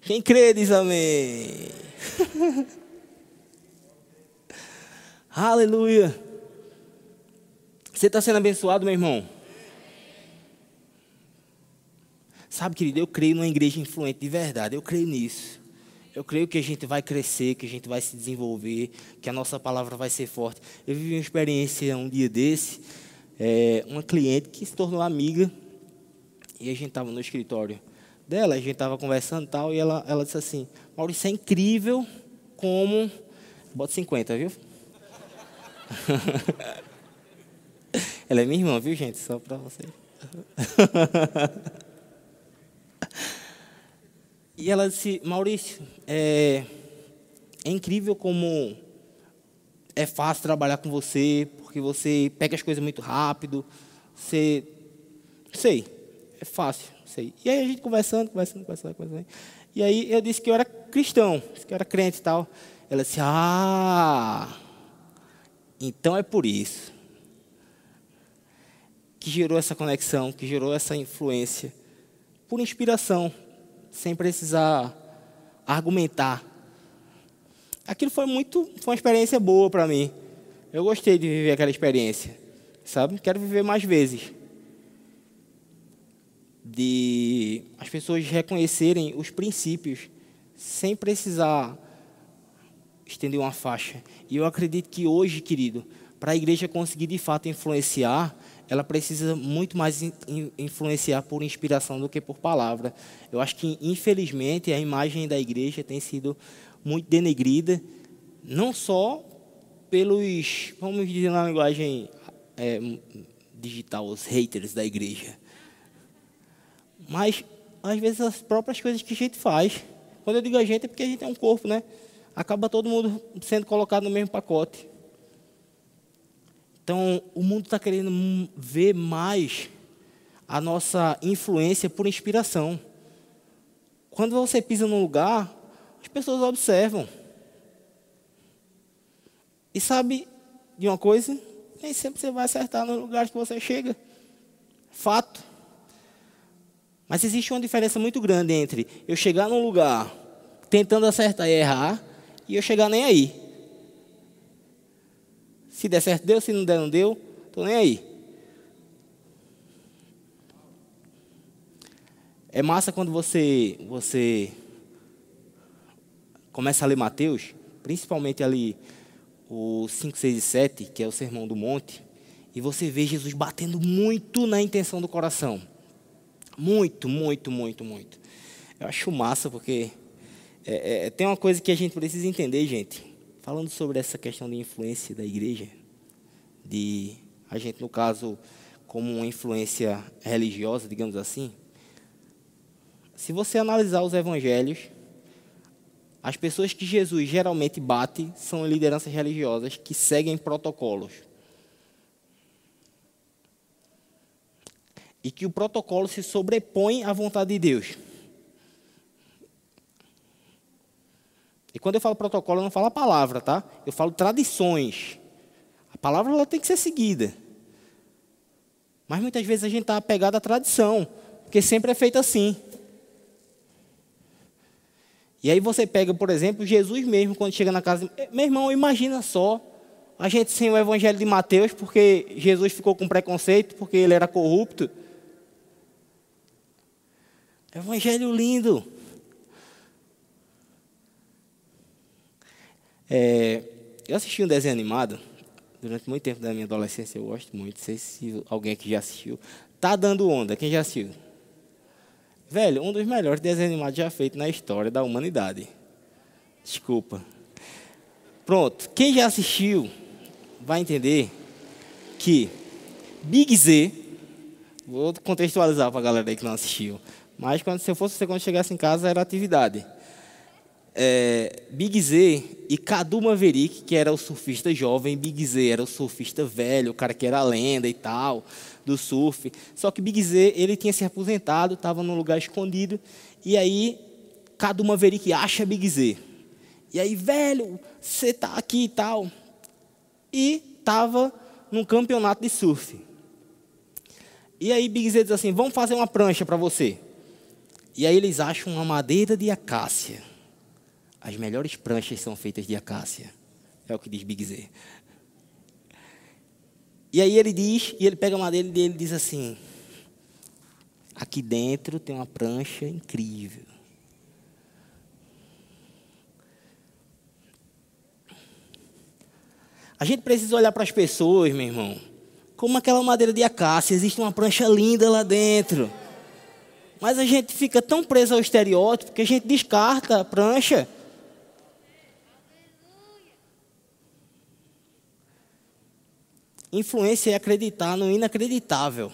Quem crê diz amém. Aleluia. Você está sendo abençoado, meu irmão? Sabe, querido, eu creio numa igreja influente de verdade. Eu creio nisso. Eu creio que a gente vai crescer, que a gente vai se desenvolver, que a nossa palavra vai ser forte. Eu vivi uma experiência um dia desse, é, uma cliente que se tornou amiga, e a gente estava no escritório dela, a gente estava conversando e tal, e ela, ela disse assim, Maurício, é incrível como... Bota 50, viu? ela é minha irmã, viu, gente? Só para você. E ela disse, Maurício, é, é incrível como é fácil trabalhar com você, porque você pega as coisas muito rápido, você. Sei, é fácil, sei. E aí a gente conversando, conversando, conversando, conversando. E aí eu disse que eu era cristão, que eu era crente e tal. Ela disse, ah, então é por isso. Que gerou essa conexão, que gerou essa influência, por inspiração sem precisar argumentar. Aquilo foi muito, foi uma experiência boa para mim. Eu gostei de viver aquela experiência, sabe? Quero viver mais vezes. De as pessoas reconhecerem os princípios sem precisar estender uma faixa. E eu acredito que hoje, querido, para a igreja conseguir de fato influenciar, ela precisa muito mais influenciar por inspiração do que por palavra. Eu acho que, infelizmente, a imagem da igreja tem sido muito denegrida, não só pelos, vamos dizer na linguagem é, digital, os haters da igreja, mas às vezes as próprias coisas que a gente faz. Quando eu digo a gente é porque a gente é um corpo, né? Acaba todo mundo sendo colocado no mesmo pacote. Então, o mundo está querendo ver mais a nossa influência por inspiração. Quando você pisa num lugar, as pessoas observam. E sabe de uma coisa? Nem sempre você vai acertar no lugar que você chega. Fato. Mas existe uma diferença muito grande entre eu chegar num lugar tentando acertar e errar e eu chegar nem aí. Se der certo, deu. Se não der, não deu. Estou nem aí. É massa quando você, você começa a ler Mateus, principalmente ali o 5, 6 e 7, que é o Sermão do Monte, e você vê Jesus batendo muito na intenção do coração. Muito, muito, muito, muito. Eu acho massa porque é, é, tem uma coisa que a gente precisa entender, gente falando sobre essa questão de influência da igreja, de a gente, no caso, como uma influência religiosa, digamos assim, se você analisar os evangelhos, as pessoas que Jesus geralmente bate são lideranças religiosas que seguem protocolos. E que o protocolo se sobrepõe à vontade de Deus. E quando eu falo protocolo, eu não falo a palavra, tá? Eu falo tradições. A palavra ela tem que ser seguida. Mas muitas vezes a gente está apegado à tradição, porque sempre é feito assim. E aí você pega, por exemplo, Jesus mesmo, quando chega na casa. Meu irmão, imagina só a gente sem o evangelho de Mateus, porque Jesus ficou com preconceito, porque ele era corrupto. Evangelho lindo. É, eu assisti um desenho animado durante muito tempo da minha adolescência, eu gosto muito. Não sei se alguém aqui já assistiu. Tá dando onda, quem já assistiu? Velho, um dos melhores desenhos animados já feito na história da humanidade. Desculpa. Pronto, quem já assistiu vai entender que Big Z, vou contextualizar para a galera aí que não assistiu, mas quando se eu fosse você quando chegasse em casa era atividade. É, Big Z e Cadu Maverick, que era o surfista jovem, Big Z era o surfista velho, o cara que era lenda e tal, do surf. Só que Big Z, ele tinha se aposentado, estava num lugar escondido, e aí Cadu Maverick acha Big Z. E aí, velho, você tá aqui e tal. E estava num campeonato de surf. E aí Big Z diz assim, vamos fazer uma prancha para você. E aí eles acham uma madeira de acácia. As melhores pranchas são feitas de acácia. É o que diz Big Z. E aí ele diz, e ele pega a madeira e ele diz assim: Aqui dentro tem uma prancha incrível. A gente precisa olhar para as pessoas, meu irmão, como aquela madeira de acácia, existe uma prancha linda lá dentro. Mas a gente fica tão preso ao estereótipo que a gente descarta a prancha. Influência é acreditar no inacreditável.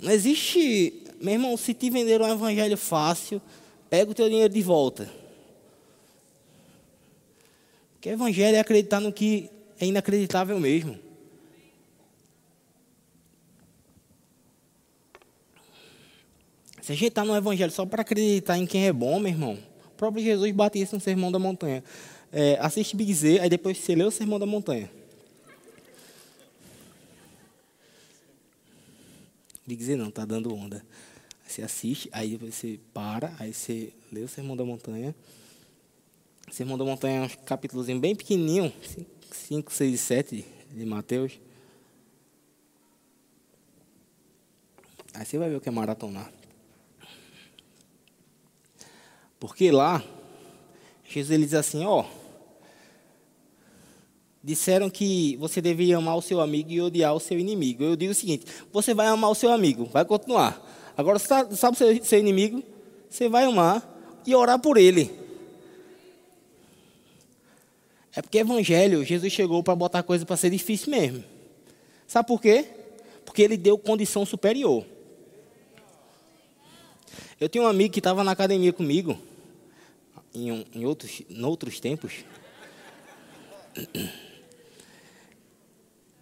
Não existe, meu irmão, se te vender um evangelho fácil, pega o teu dinheiro de volta. Porque evangelho é acreditar no que é inacreditável mesmo. Se a gente está no evangelho só para acreditar em quem é bom, meu irmão, o próprio Jesus bate isso no Sermão da Montanha. É, assiste Big Z, aí depois você lê o Sermão da Montanha. Big Z não, tá dando onda. Você assiste, aí você para, aí você lê o Sermão da Montanha. O Sermão da Montanha é um capítulos bem pequenininho, 5, 6 e 7 de Mateus. Aí você vai ver o que é maratonar. Porque lá, Jesus ele diz assim, ó, disseram que você deveria amar o seu amigo e odiar o seu inimigo. Eu digo o seguinte: você vai amar o seu amigo, vai continuar. Agora, sabe o seu, inimigo? Você vai amar e orar por ele. É porque evangelho, Jesus chegou para botar coisa para ser difícil mesmo. Sabe por quê? Porque ele deu condição superior. Eu tinha um amigo que estava na academia comigo, em, em, outros, em outros tempos.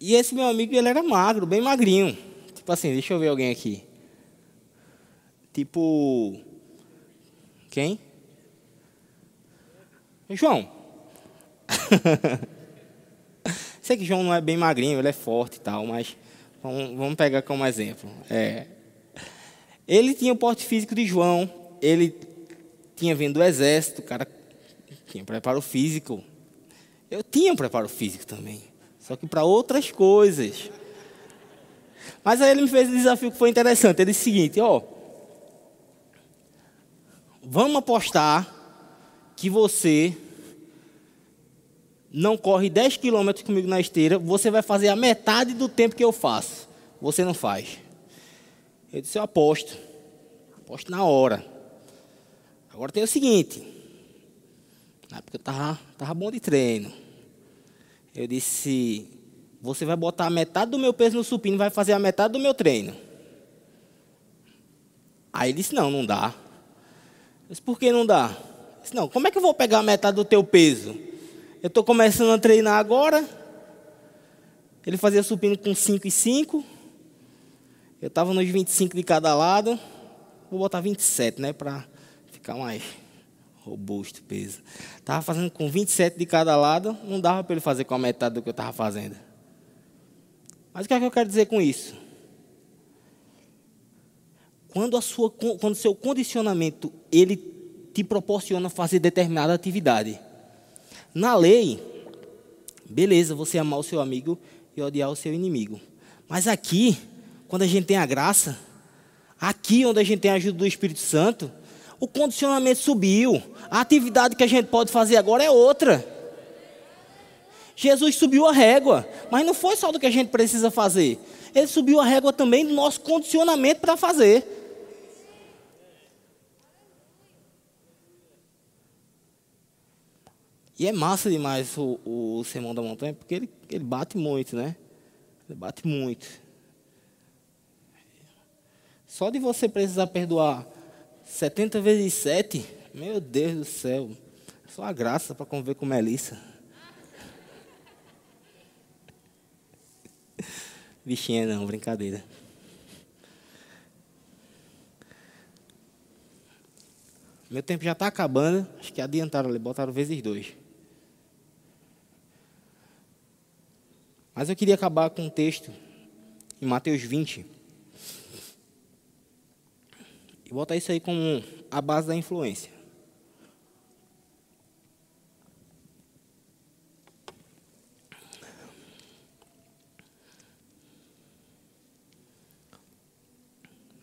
E esse meu amigo, ele era magro, bem magrinho. Tipo assim, deixa eu ver alguém aqui. Tipo. Quem? João. Sei que João não é bem magrinho, ele é forte e tal, mas vamos, vamos pegar como exemplo. É, ele tinha o porte físico de João, ele tinha vindo do exército, o cara tinha preparo físico. Eu tinha preparo físico também. Só que para outras coisas. Mas aí ele me fez um desafio que foi interessante. Ele disse o seguinte: ó, vamos apostar que você não corre 10 quilômetros comigo na esteira, você vai fazer a metade do tempo que eu faço. Você não faz. Eu disse, eu aposto. Aposto na hora. Agora tem o seguinte. Na época eu estava tava bom de treino. Eu disse: Você vai botar metade do meu peso no supino, vai fazer a metade do meu treino. Aí ele disse: Não, não dá. Eu disse: Por que não dá? Eu disse: Não, como é que eu vou pegar a metade do teu peso? Eu estou começando a treinar agora. Ele fazia supino com 5 e 5. Eu estava nos 25 de cada lado. Vou botar 27, né? Para ficar mais robusto, peso. Estava fazendo com 27 de cada lado, não dava para ele fazer com a metade do que eu estava fazendo. Mas o que é que eu quero dizer com isso? Quando a sua, quando o seu condicionamento ele te proporciona fazer determinada atividade. Na lei, beleza, você amar o seu amigo e odiar o seu inimigo. Mas aqui, quando a gente tem a graça, aqui onde a gente tem a ajuda do Espírito Santo, o condicionamento subiu. A atividade que a gente pode fazer agora é outra. Jesus subiu a régua, mas não foi só do que a gente precisa fazer. Ele subiu a régua também do nosso condicionamento para fazer. E é massa demais o, o Sermão da Montanha, porque ele, ele bate muito, né? Ele bate muito. Só de você precisar perdoar 70 vezes 7, meu Deus do céu. Só a graça para conviver com Melissa. Bichinha não, brincadeira. Meu tempo já está acabando. Acho que adiantaram ali, botaram vezes dois. Mas eu queria acabar com um texto em Mateus 20. E botar isso aí como a base da influência.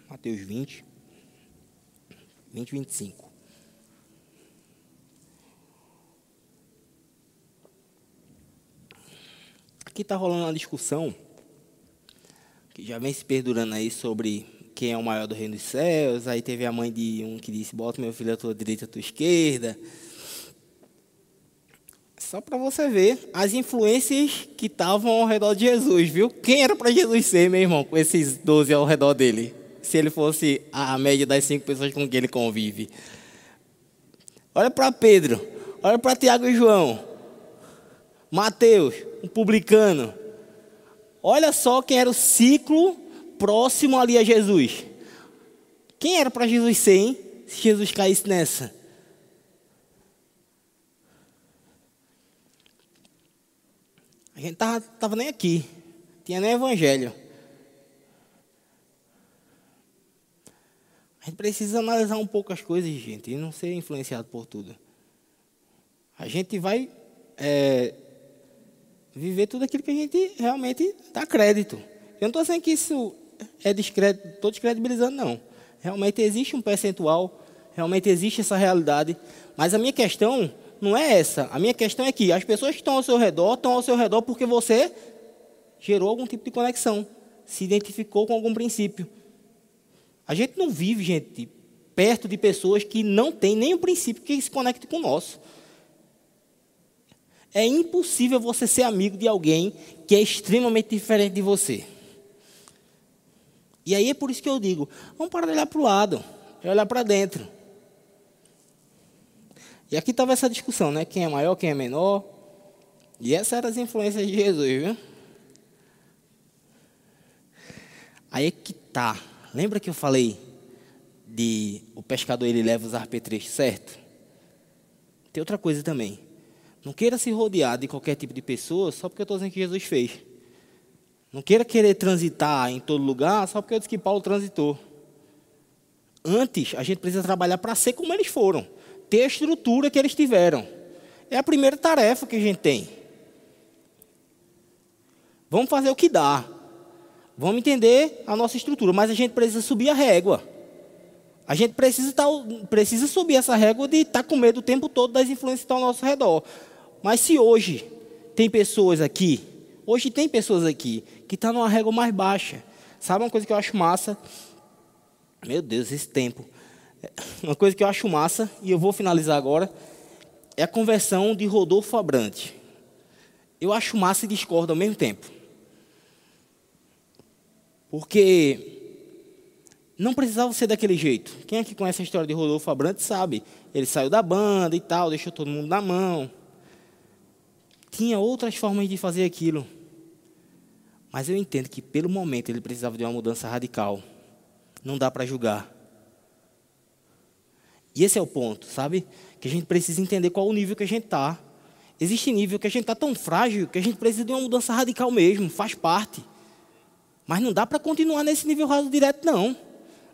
Mateus 20, 20, 25. Aqui está rolando uma discussão que já vem se perdurando aí sobre quem é o maior do reino dos céus. Aí teve a mãe de um que disse: Bota meu filho à tua direita, à tua esquerda. Só para você ver as influências que estavam ao redor de Jesus, viu? Quem era para Jesus ser, meu irmão, com esses doze ao redor dele? Se ele fosse a média das cinco pessoas com quem ele convive. Olha para Pedro, olha para Tiago e João, Mateus, um publicano. Olha só quem era o ciclo próximo ali a Jesus. Quem era para Jesus ser, hein? Se Jesus caísse nessa. A gente tava, tava nem aqui. Tinha nem evangelho. A gente precisa analisar um pouco as coisas, gente, e não ser influenciado por tudo. A gente vai é, viver tudo aquilo que a gente realmente dá crédito. Eu não estou dizendo que isso é descrédito, estou descredibilizando, não. Realmente existe um percentual, realmente existe essa realidade. Mas a minha questão não é essa. A minha questão é que as pessoas que estão ao seu redor estão ao seu redor porque você gerou algum tipo de conexão, se identificou com algum princípio. A gente não vive, gente, perto de pessoas que não têm nenhum princípio que se conecte com o nosso. É impossível você ser amigo de alguém que é extremamente diferente de você. E aí é por isso que eu digo: vamos parar de olhar para o lado, e olhar para dentro. E aqui estava essa discussão, né? Quem é maior, quem é menor. E essas eram as influências de Jesus, viu? Aí é que tá. Lembra que eu falei de o pescador ele leva os arpetrechos, certo? Tem outra coisa também. Não queira se rodear de qualquer tipo de pessoa só porque eu estou dizendo que Jesus fez. Não queira querer transitar em todo lugar só porque eu disse que Paulo transitou. Antes, a gente precisa trabalhar para ser como eles foram, ter a estrutura que eles tiveram. É a primeira tarefa que a gente tem. Vamos fazer o que dá. Vamos entender a nossa estrutura, mas a gente precisa subir a régua. A gente precisa, tá, precisa subir essa régua de estar tá com medo o tempo todo das influências que estão ao nosso redor. Mas se hoje tem pessoas aqui, hoje tem pessoas aqui que estão tá numa régua mais baixa. Sabe uma coisa que eu acho massa? Meu Deus, esse tempo. Uma coisa que eu acho massa, e eu vou finalizar agora, é a conversão de Rodolfo Abrante. Eu acho massa e discordo ao mesmo tempo. Porque não precisava ser daquele jeito. Quem é que conhece a história de Rodolfo Abrante sabe. Ele saiu da banda e tal, deixou todo mundo na mão tinha outras formas de fazer aquilo. Mas eu entendo que pelo momento ele precisava de uma mudança radical. Não dá para julgar. E esse é o ponto, sabe? Que a gente precisa entender qual o nível que a gente está. Existe nível que a gente está tão frágil que a gente precisa de uma mudança radical mesmo, faz parte. Mas não dá para continuar nesse nível raso direto, não.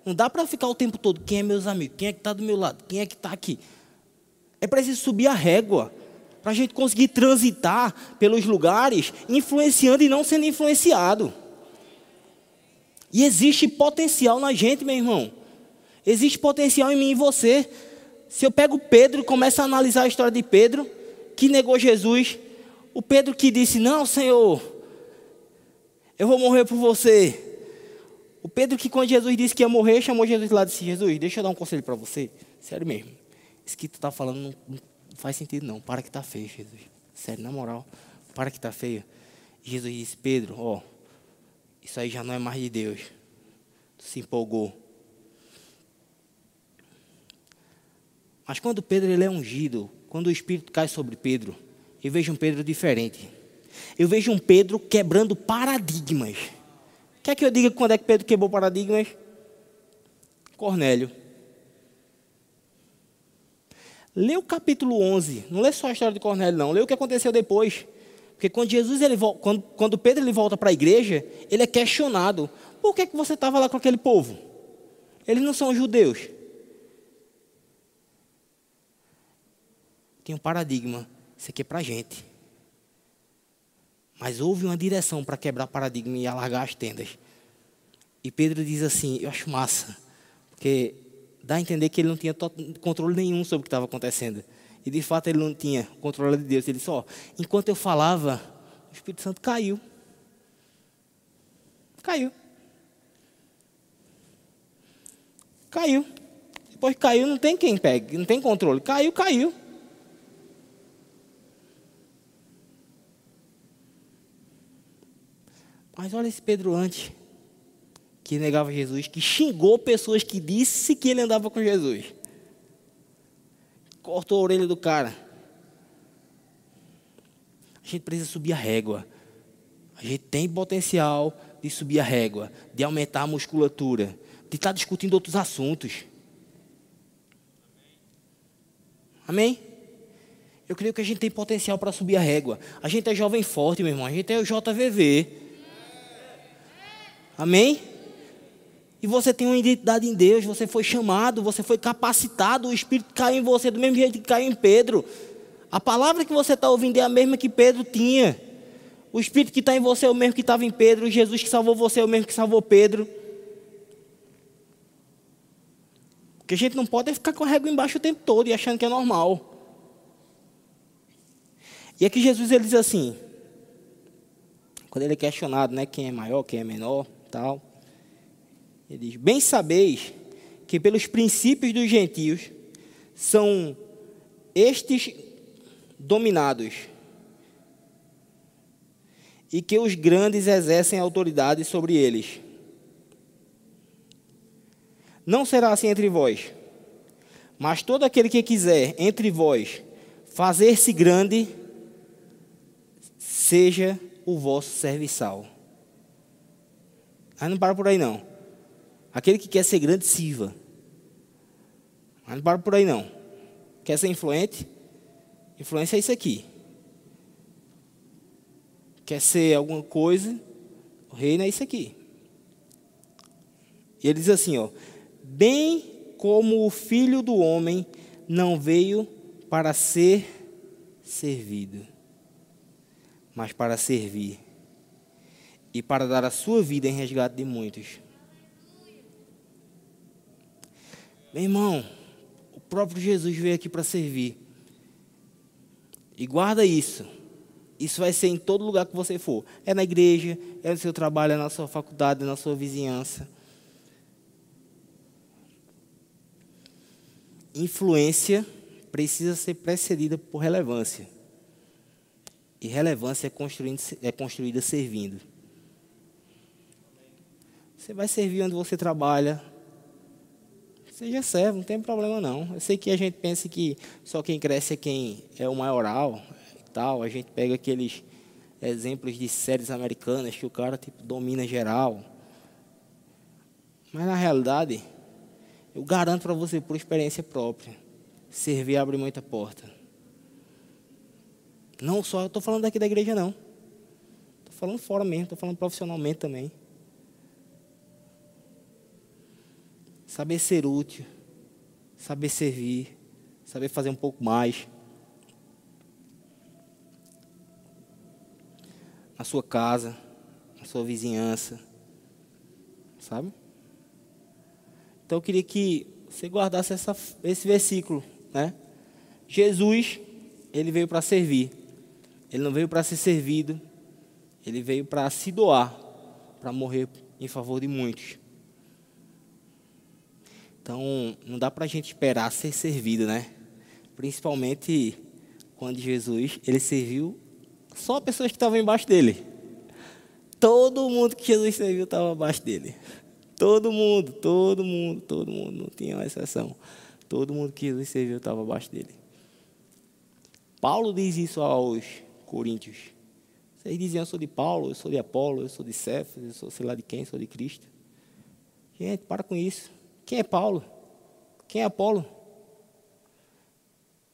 Não dá para ficar o tempo todo, quem é meus amigos, quem é que está do meu lado, quem é que está aqui. É preciso subir a régua para a gente conseguir transitar pelos lugares, influenciando e não sendo influenciado. E existe potencial na gente, meu irmão. Existe potencial em mim e você. Se eu pego Pedro e começo a analisar a história de Pedro, que negou Jesus, o Pedro que disse: Não, Senhor, eu vou morrer por você. O Pedro que, quando Jesus disse que ia morrer, chamou Jesus lá e disse: Jesus, deixa eu dar um conselho para você. Sério mesmo. Isso que tu está falando não, faz sentido, não. Para que está feio, Jesus. Sério, na moral. Para que está feio. Jesus disse: Pedro, ó, isso aí já não é mais de Deus. Tu se empolgou. Mas quando Pedro ele é ungido, quando o Espírito cai sobre Pedro, eu vejo um Pedro diferente. Eu vejo um Pedro quebrando paradigmas. Quer que eu diga quando é que Pedro quebrou paradigmas? Cornélio. Lê o capítulo 11. Não lê só a história de Cornélio, não. Lê o que aconteceu depois. Porque quando Jesus ele quando, quando Pedro ele volta para a igreja, ele é questionado. Por que, que você estava lá com aquele povo? Eles não são judeus. Tem um paradigma. Isso aqui é para a gente. Mas houve uma direção para quebrar paradigma e alargar as tendas. E Pedro diz assim: Eu acho massa. Porque dá a entender que ele não tinha controle nenhum sobre o que estava acontecendo. E de fato ele não tinha controle de Deus. Ele disse: Ó, enquanto eu falava, o Espírito Santo caiu. Caiu. Caiu. Depois caiu, não tem quem pegue, não tem controle. Caiu, caiu. Mas olha esse Pedro antes, que negava Jesus, que xingou pessoas que disse que ele andava com Jesus. Cortou a orelha do cara. A gente precisa subir a régua. A gente tem potencial de subir a régua, de aumentar a musculatura, de estar discutindo outros assuntos. Amém? Eu creio que a gente tem potencial para subir a régua. A gente é jovem forte, meu irmão. A gente é o JVV. Amém? E você tem uma identidade em Deus, você foi chamado, você foi capacitado, o Espírito caiu em você do mesmo jeito que caiu em Pedro. A palavra que você está ouvindo é a mesma que Pedro tinha. O Espírito que está em você é o mesmo que estava em Pedro. Jesus que salvou você é o mesmo que salvou Pedro. Porque a gente não pode ficar com a régua embaixo o tempo todo e achando que é normal. E aqui Jesus ele diz assim, quando ele é questionado, né, quem é maior, quem é menor, tal. Ele diz: Bem sabeis que pelos princípios dos gentios são estes dominados, e que os grandes exercem autoridade sobre eles. Não será assim entre vós, mas todo aquele que quiser entre vós fazer-se grande, seja o vosso serviçal. Mas não para por aí não. Aquele que quer ser grande, sirva. Mas não para por aí não. Quer ser influente? Influência é isso aqui. Quer ser alguma coisa? O reino é isso aqui. E ele diz assim, ó: Bem como o filho do homem não veio para ser servido, mas para servir e para dar a sua vida em resgate de muitos. Meu irmão, o próprio Jesus veio aqui para servir. E guarda isso. Isso vai ser em todo lugar que você for. É na igreja, é no seu trabalho, é na sua faculdade, é na sua vizinhança. Influência precisa ser precedida por relevância. E relevância é, é construída servindo. Você vai servir onde você trabalha. Seja servo, não tem problema não. Eu sei que a gente pensa que só quem cresce é quem é o maioral e tal. A gente pega aqueles exemplos de séries americanas que o cara tipo domina geral. Mas na realidade, eu garanto para você por experiência própria, servir abre muita porta. Não só, eu estou falando daqui da igreja não. Estou falando fora mesmo, estou falando profissionalmente também. Saber ser útil, saber servir, saber fazer um pouco mais. Na sua casa, na sua vizinhança. sabe? Então eu queria que você guardasse essa, esse versículo, né? Jesus, ele veio para servir. Ele não veio para ser servido. Ele veio para se doar, para morrer em favor de muitos. Então, não dá para a gente esperar ser servido, né? Principalmente quando Jesus, ele serviu só pessoas que estavam embaixo dele. Todo mundo que Jesus serviu estava abaixo dele. Todo mundo, todo mundo, todo mundo, não tinha uma exceção. Todo mundo que Jesus serviu estava abaixo dele. Paulo diz isso aos coríntios. Vocês diziam, eu sou de Paulo, eu sou de Apolo, eu sou de Cefas, eu sou sei lá de quem, sou de Cristo. Gente, para com isso. Quem é Paulo? Quem é Apolo?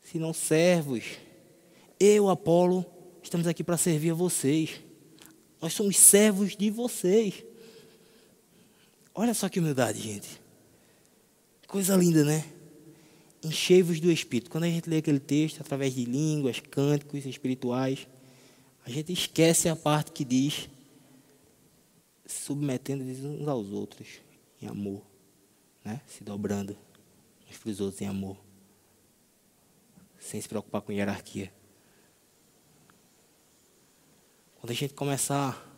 Se não servos. Eu, Apolo, estamos aqui para servir a vocês. Nós somos servos de vocês. Olha só que humildade, gente. Coisa linda, né? Enchei-vos do Espírito. Quando a gente lê aquele texto, através de línguas, cânticos espirituais, a gente esquece a parte que diz submetendo uns aos outros em amor, né? Se dobrando uns para os outros em amor, sem se preocupar com hierarquia. Quando a gente começar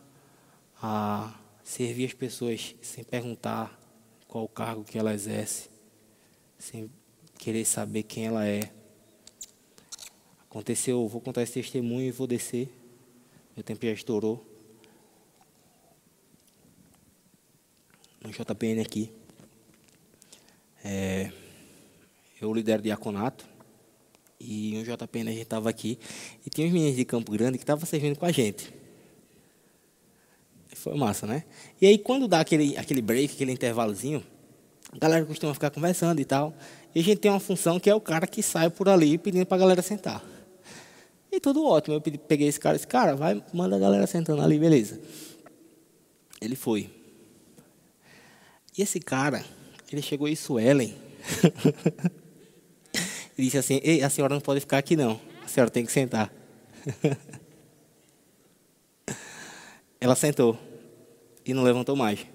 a servir as pessoas sem perguntar qual o cargo que ela exerce, sem querer saber quem ela é. Aconteceu, vou contar esse testemunho e vou descer. Meu tempo já estourou. No JPN aqui. É, eu lidero diaconato. E JPN a gente estava aqui. E tinha uns meninos de Campo Grande que estavam servindo com a gente. Foi massa, né? E aí, quando dá aquele, aquele break, aquele intervalozinho, a galera costuma ficar conversando e tal. E a gente tem uma função que é o cara que sai por ali pedindo para a galera sentar. E tudo ótimo. Eu peguei esse cara, esse cara, vai, manda a galera sentando ali, beleza. Ele foi. E esse cara, ele chegou em Suelen. e disse assim: Ei, a senhora não pode ficar aqui não. A senhora tem que sentar. Ela sentou e não levantou mais.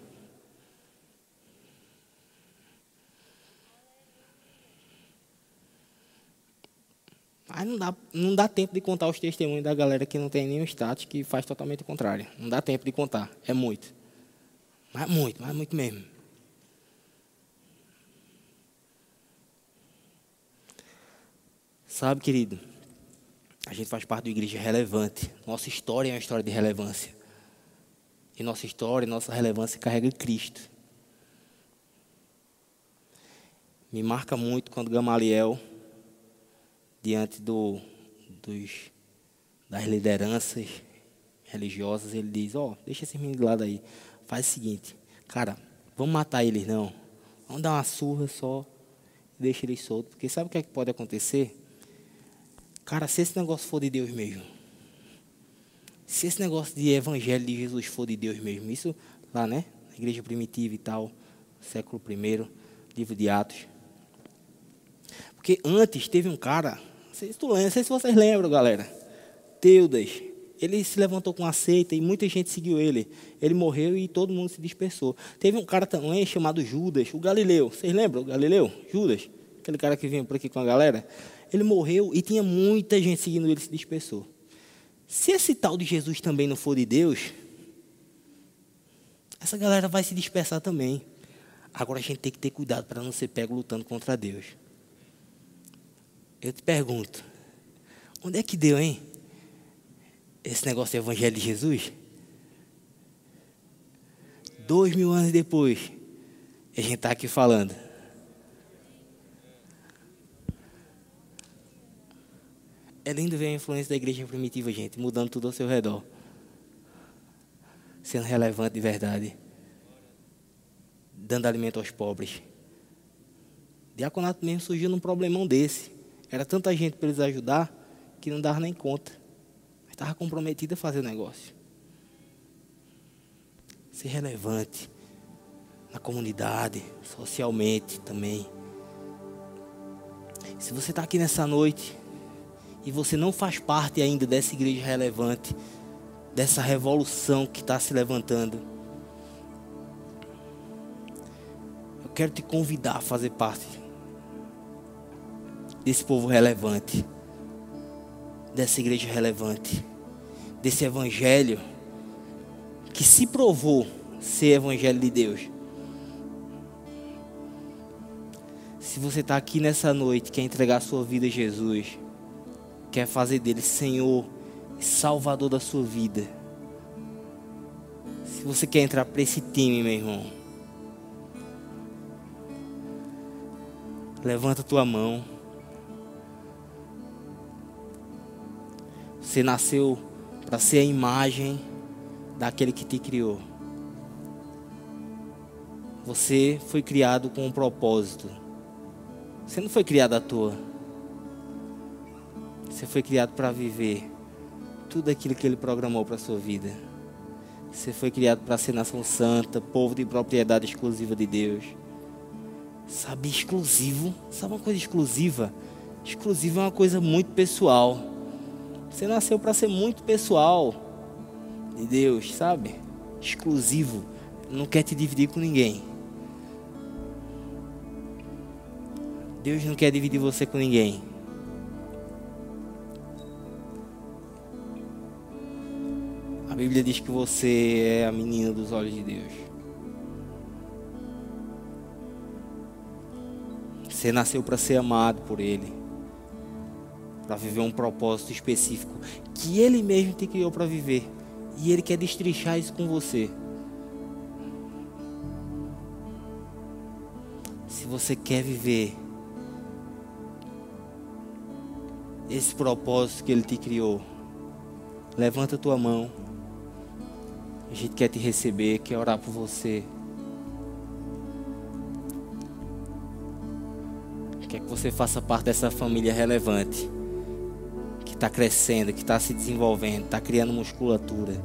Mas não dá, não dá tempo de contar os testemunhos da galera que não tem nenhum status, que faz totalmente o contrário. Não dá tempo de contar. É muito. Mas muito, mas muito mesmo. Sabe, querido, a gente faz parte de uma igreja relevante. Nossa história é uma história de relevância. E nossa história, nossa relevância carrega Cristo. Me marca muito quando Gamaliel, diante do, dos, das lideranças religiosas, ele diz, ó, oh, deixa esse menino de lado aí. Faz o seguinte, cara, vamos matar eles não. Vamos dar uma surra só e deixa eles soltos. Porque sabe o que, é que pode acontecer? Cara, se esse negócio for de Deus mesmo, se esse negócio de evangelho de Jesus for de Deus mesmo, isso lá, né? Na igreja primitiva e tal, século I, livro de Atos. Porque antes teve um cara, não sei se, tu lembra, sei se vocês lembram, galera. Teudas. Ele se levantou com a seita e muita gente seguiu ele. Ele morreu e todo mundo se dispersou. Teve um cara também chamado Judas, o Galileu. Vocês lembram o Galileu? Judas? Aquele cara que vinha por aqui com a galera. Ele morreu e tinha muita gente seguindo ele se dispersou. Se esse tal de Jesus também não for de Deus, essa galera vai se dispersar também. Agora a gente tem que ter cuidado para não ser pego lutando contra Deus. Eu te pergunto, onde é que deu, hein? Esse negócio do Evangelho de Jesus? Dois mil anos depois, a gente está aqui falando. É lindo ver a influência da igreja primitiva, gente, mudando tudo ao seu redor. Sendo relevante de verdade. Dando alimento aos pobres. Diaconato mesmo surgiu num problemão desse. Era tanta gente para eles ajudar que não dava nem conta. Mas estava comprometido a fazer o negócio. Ser relevante na comunidade, socialmente também. Se você está aqui nessa noite e você não faz parte ainda dessa igreja relevante, dessa revolução que está se levantando, quero te convidar a fazer parte desse povo relevante, dessa igreja relevante, desse evangelho que se provou ser evangelho de Deus. Se você está aqui nessa noite, quer entregar sua vida a Jesus, quer fazer dele Senhor e Salvador da sua vida. Se você quer entrar para esse time, meu irmão, levanta tua mão. Você nasceu para ser a imagem daquele que te criou. Você foi criado com um propósito. Você não foi criado à toa. Você foi criado para viver tudo aquilo que Ele programou para a sua vida. Você foi criado para ser nação santa, povo de propriedade exclusiva de Deus. Sabe, exclusivo? Sabe uma coisa exclusiva? Exclusivo é uma coisa muito pessoal. Você nasceu para ser muito pessoal de Deus, sabe? Exclusivo. Não quer te dividir com ninguém. Deus não quer dividir você com ninguém. Bíblia diz que você é a menina dos olhos de Deus. Você nasceu para ser amado por Ele, para viver um propósito específico que Ele mesmo te criou para viver. E Ele quer destrinchar isso com você. Se você quer viver esse propósito que Ele te criou. Levanta tua mão. A gente quer te receber, quer orar por você. Quer que você faça parte dessa família relevante. Que está crescendo, que está se desenvolvendo, está criando musculatura.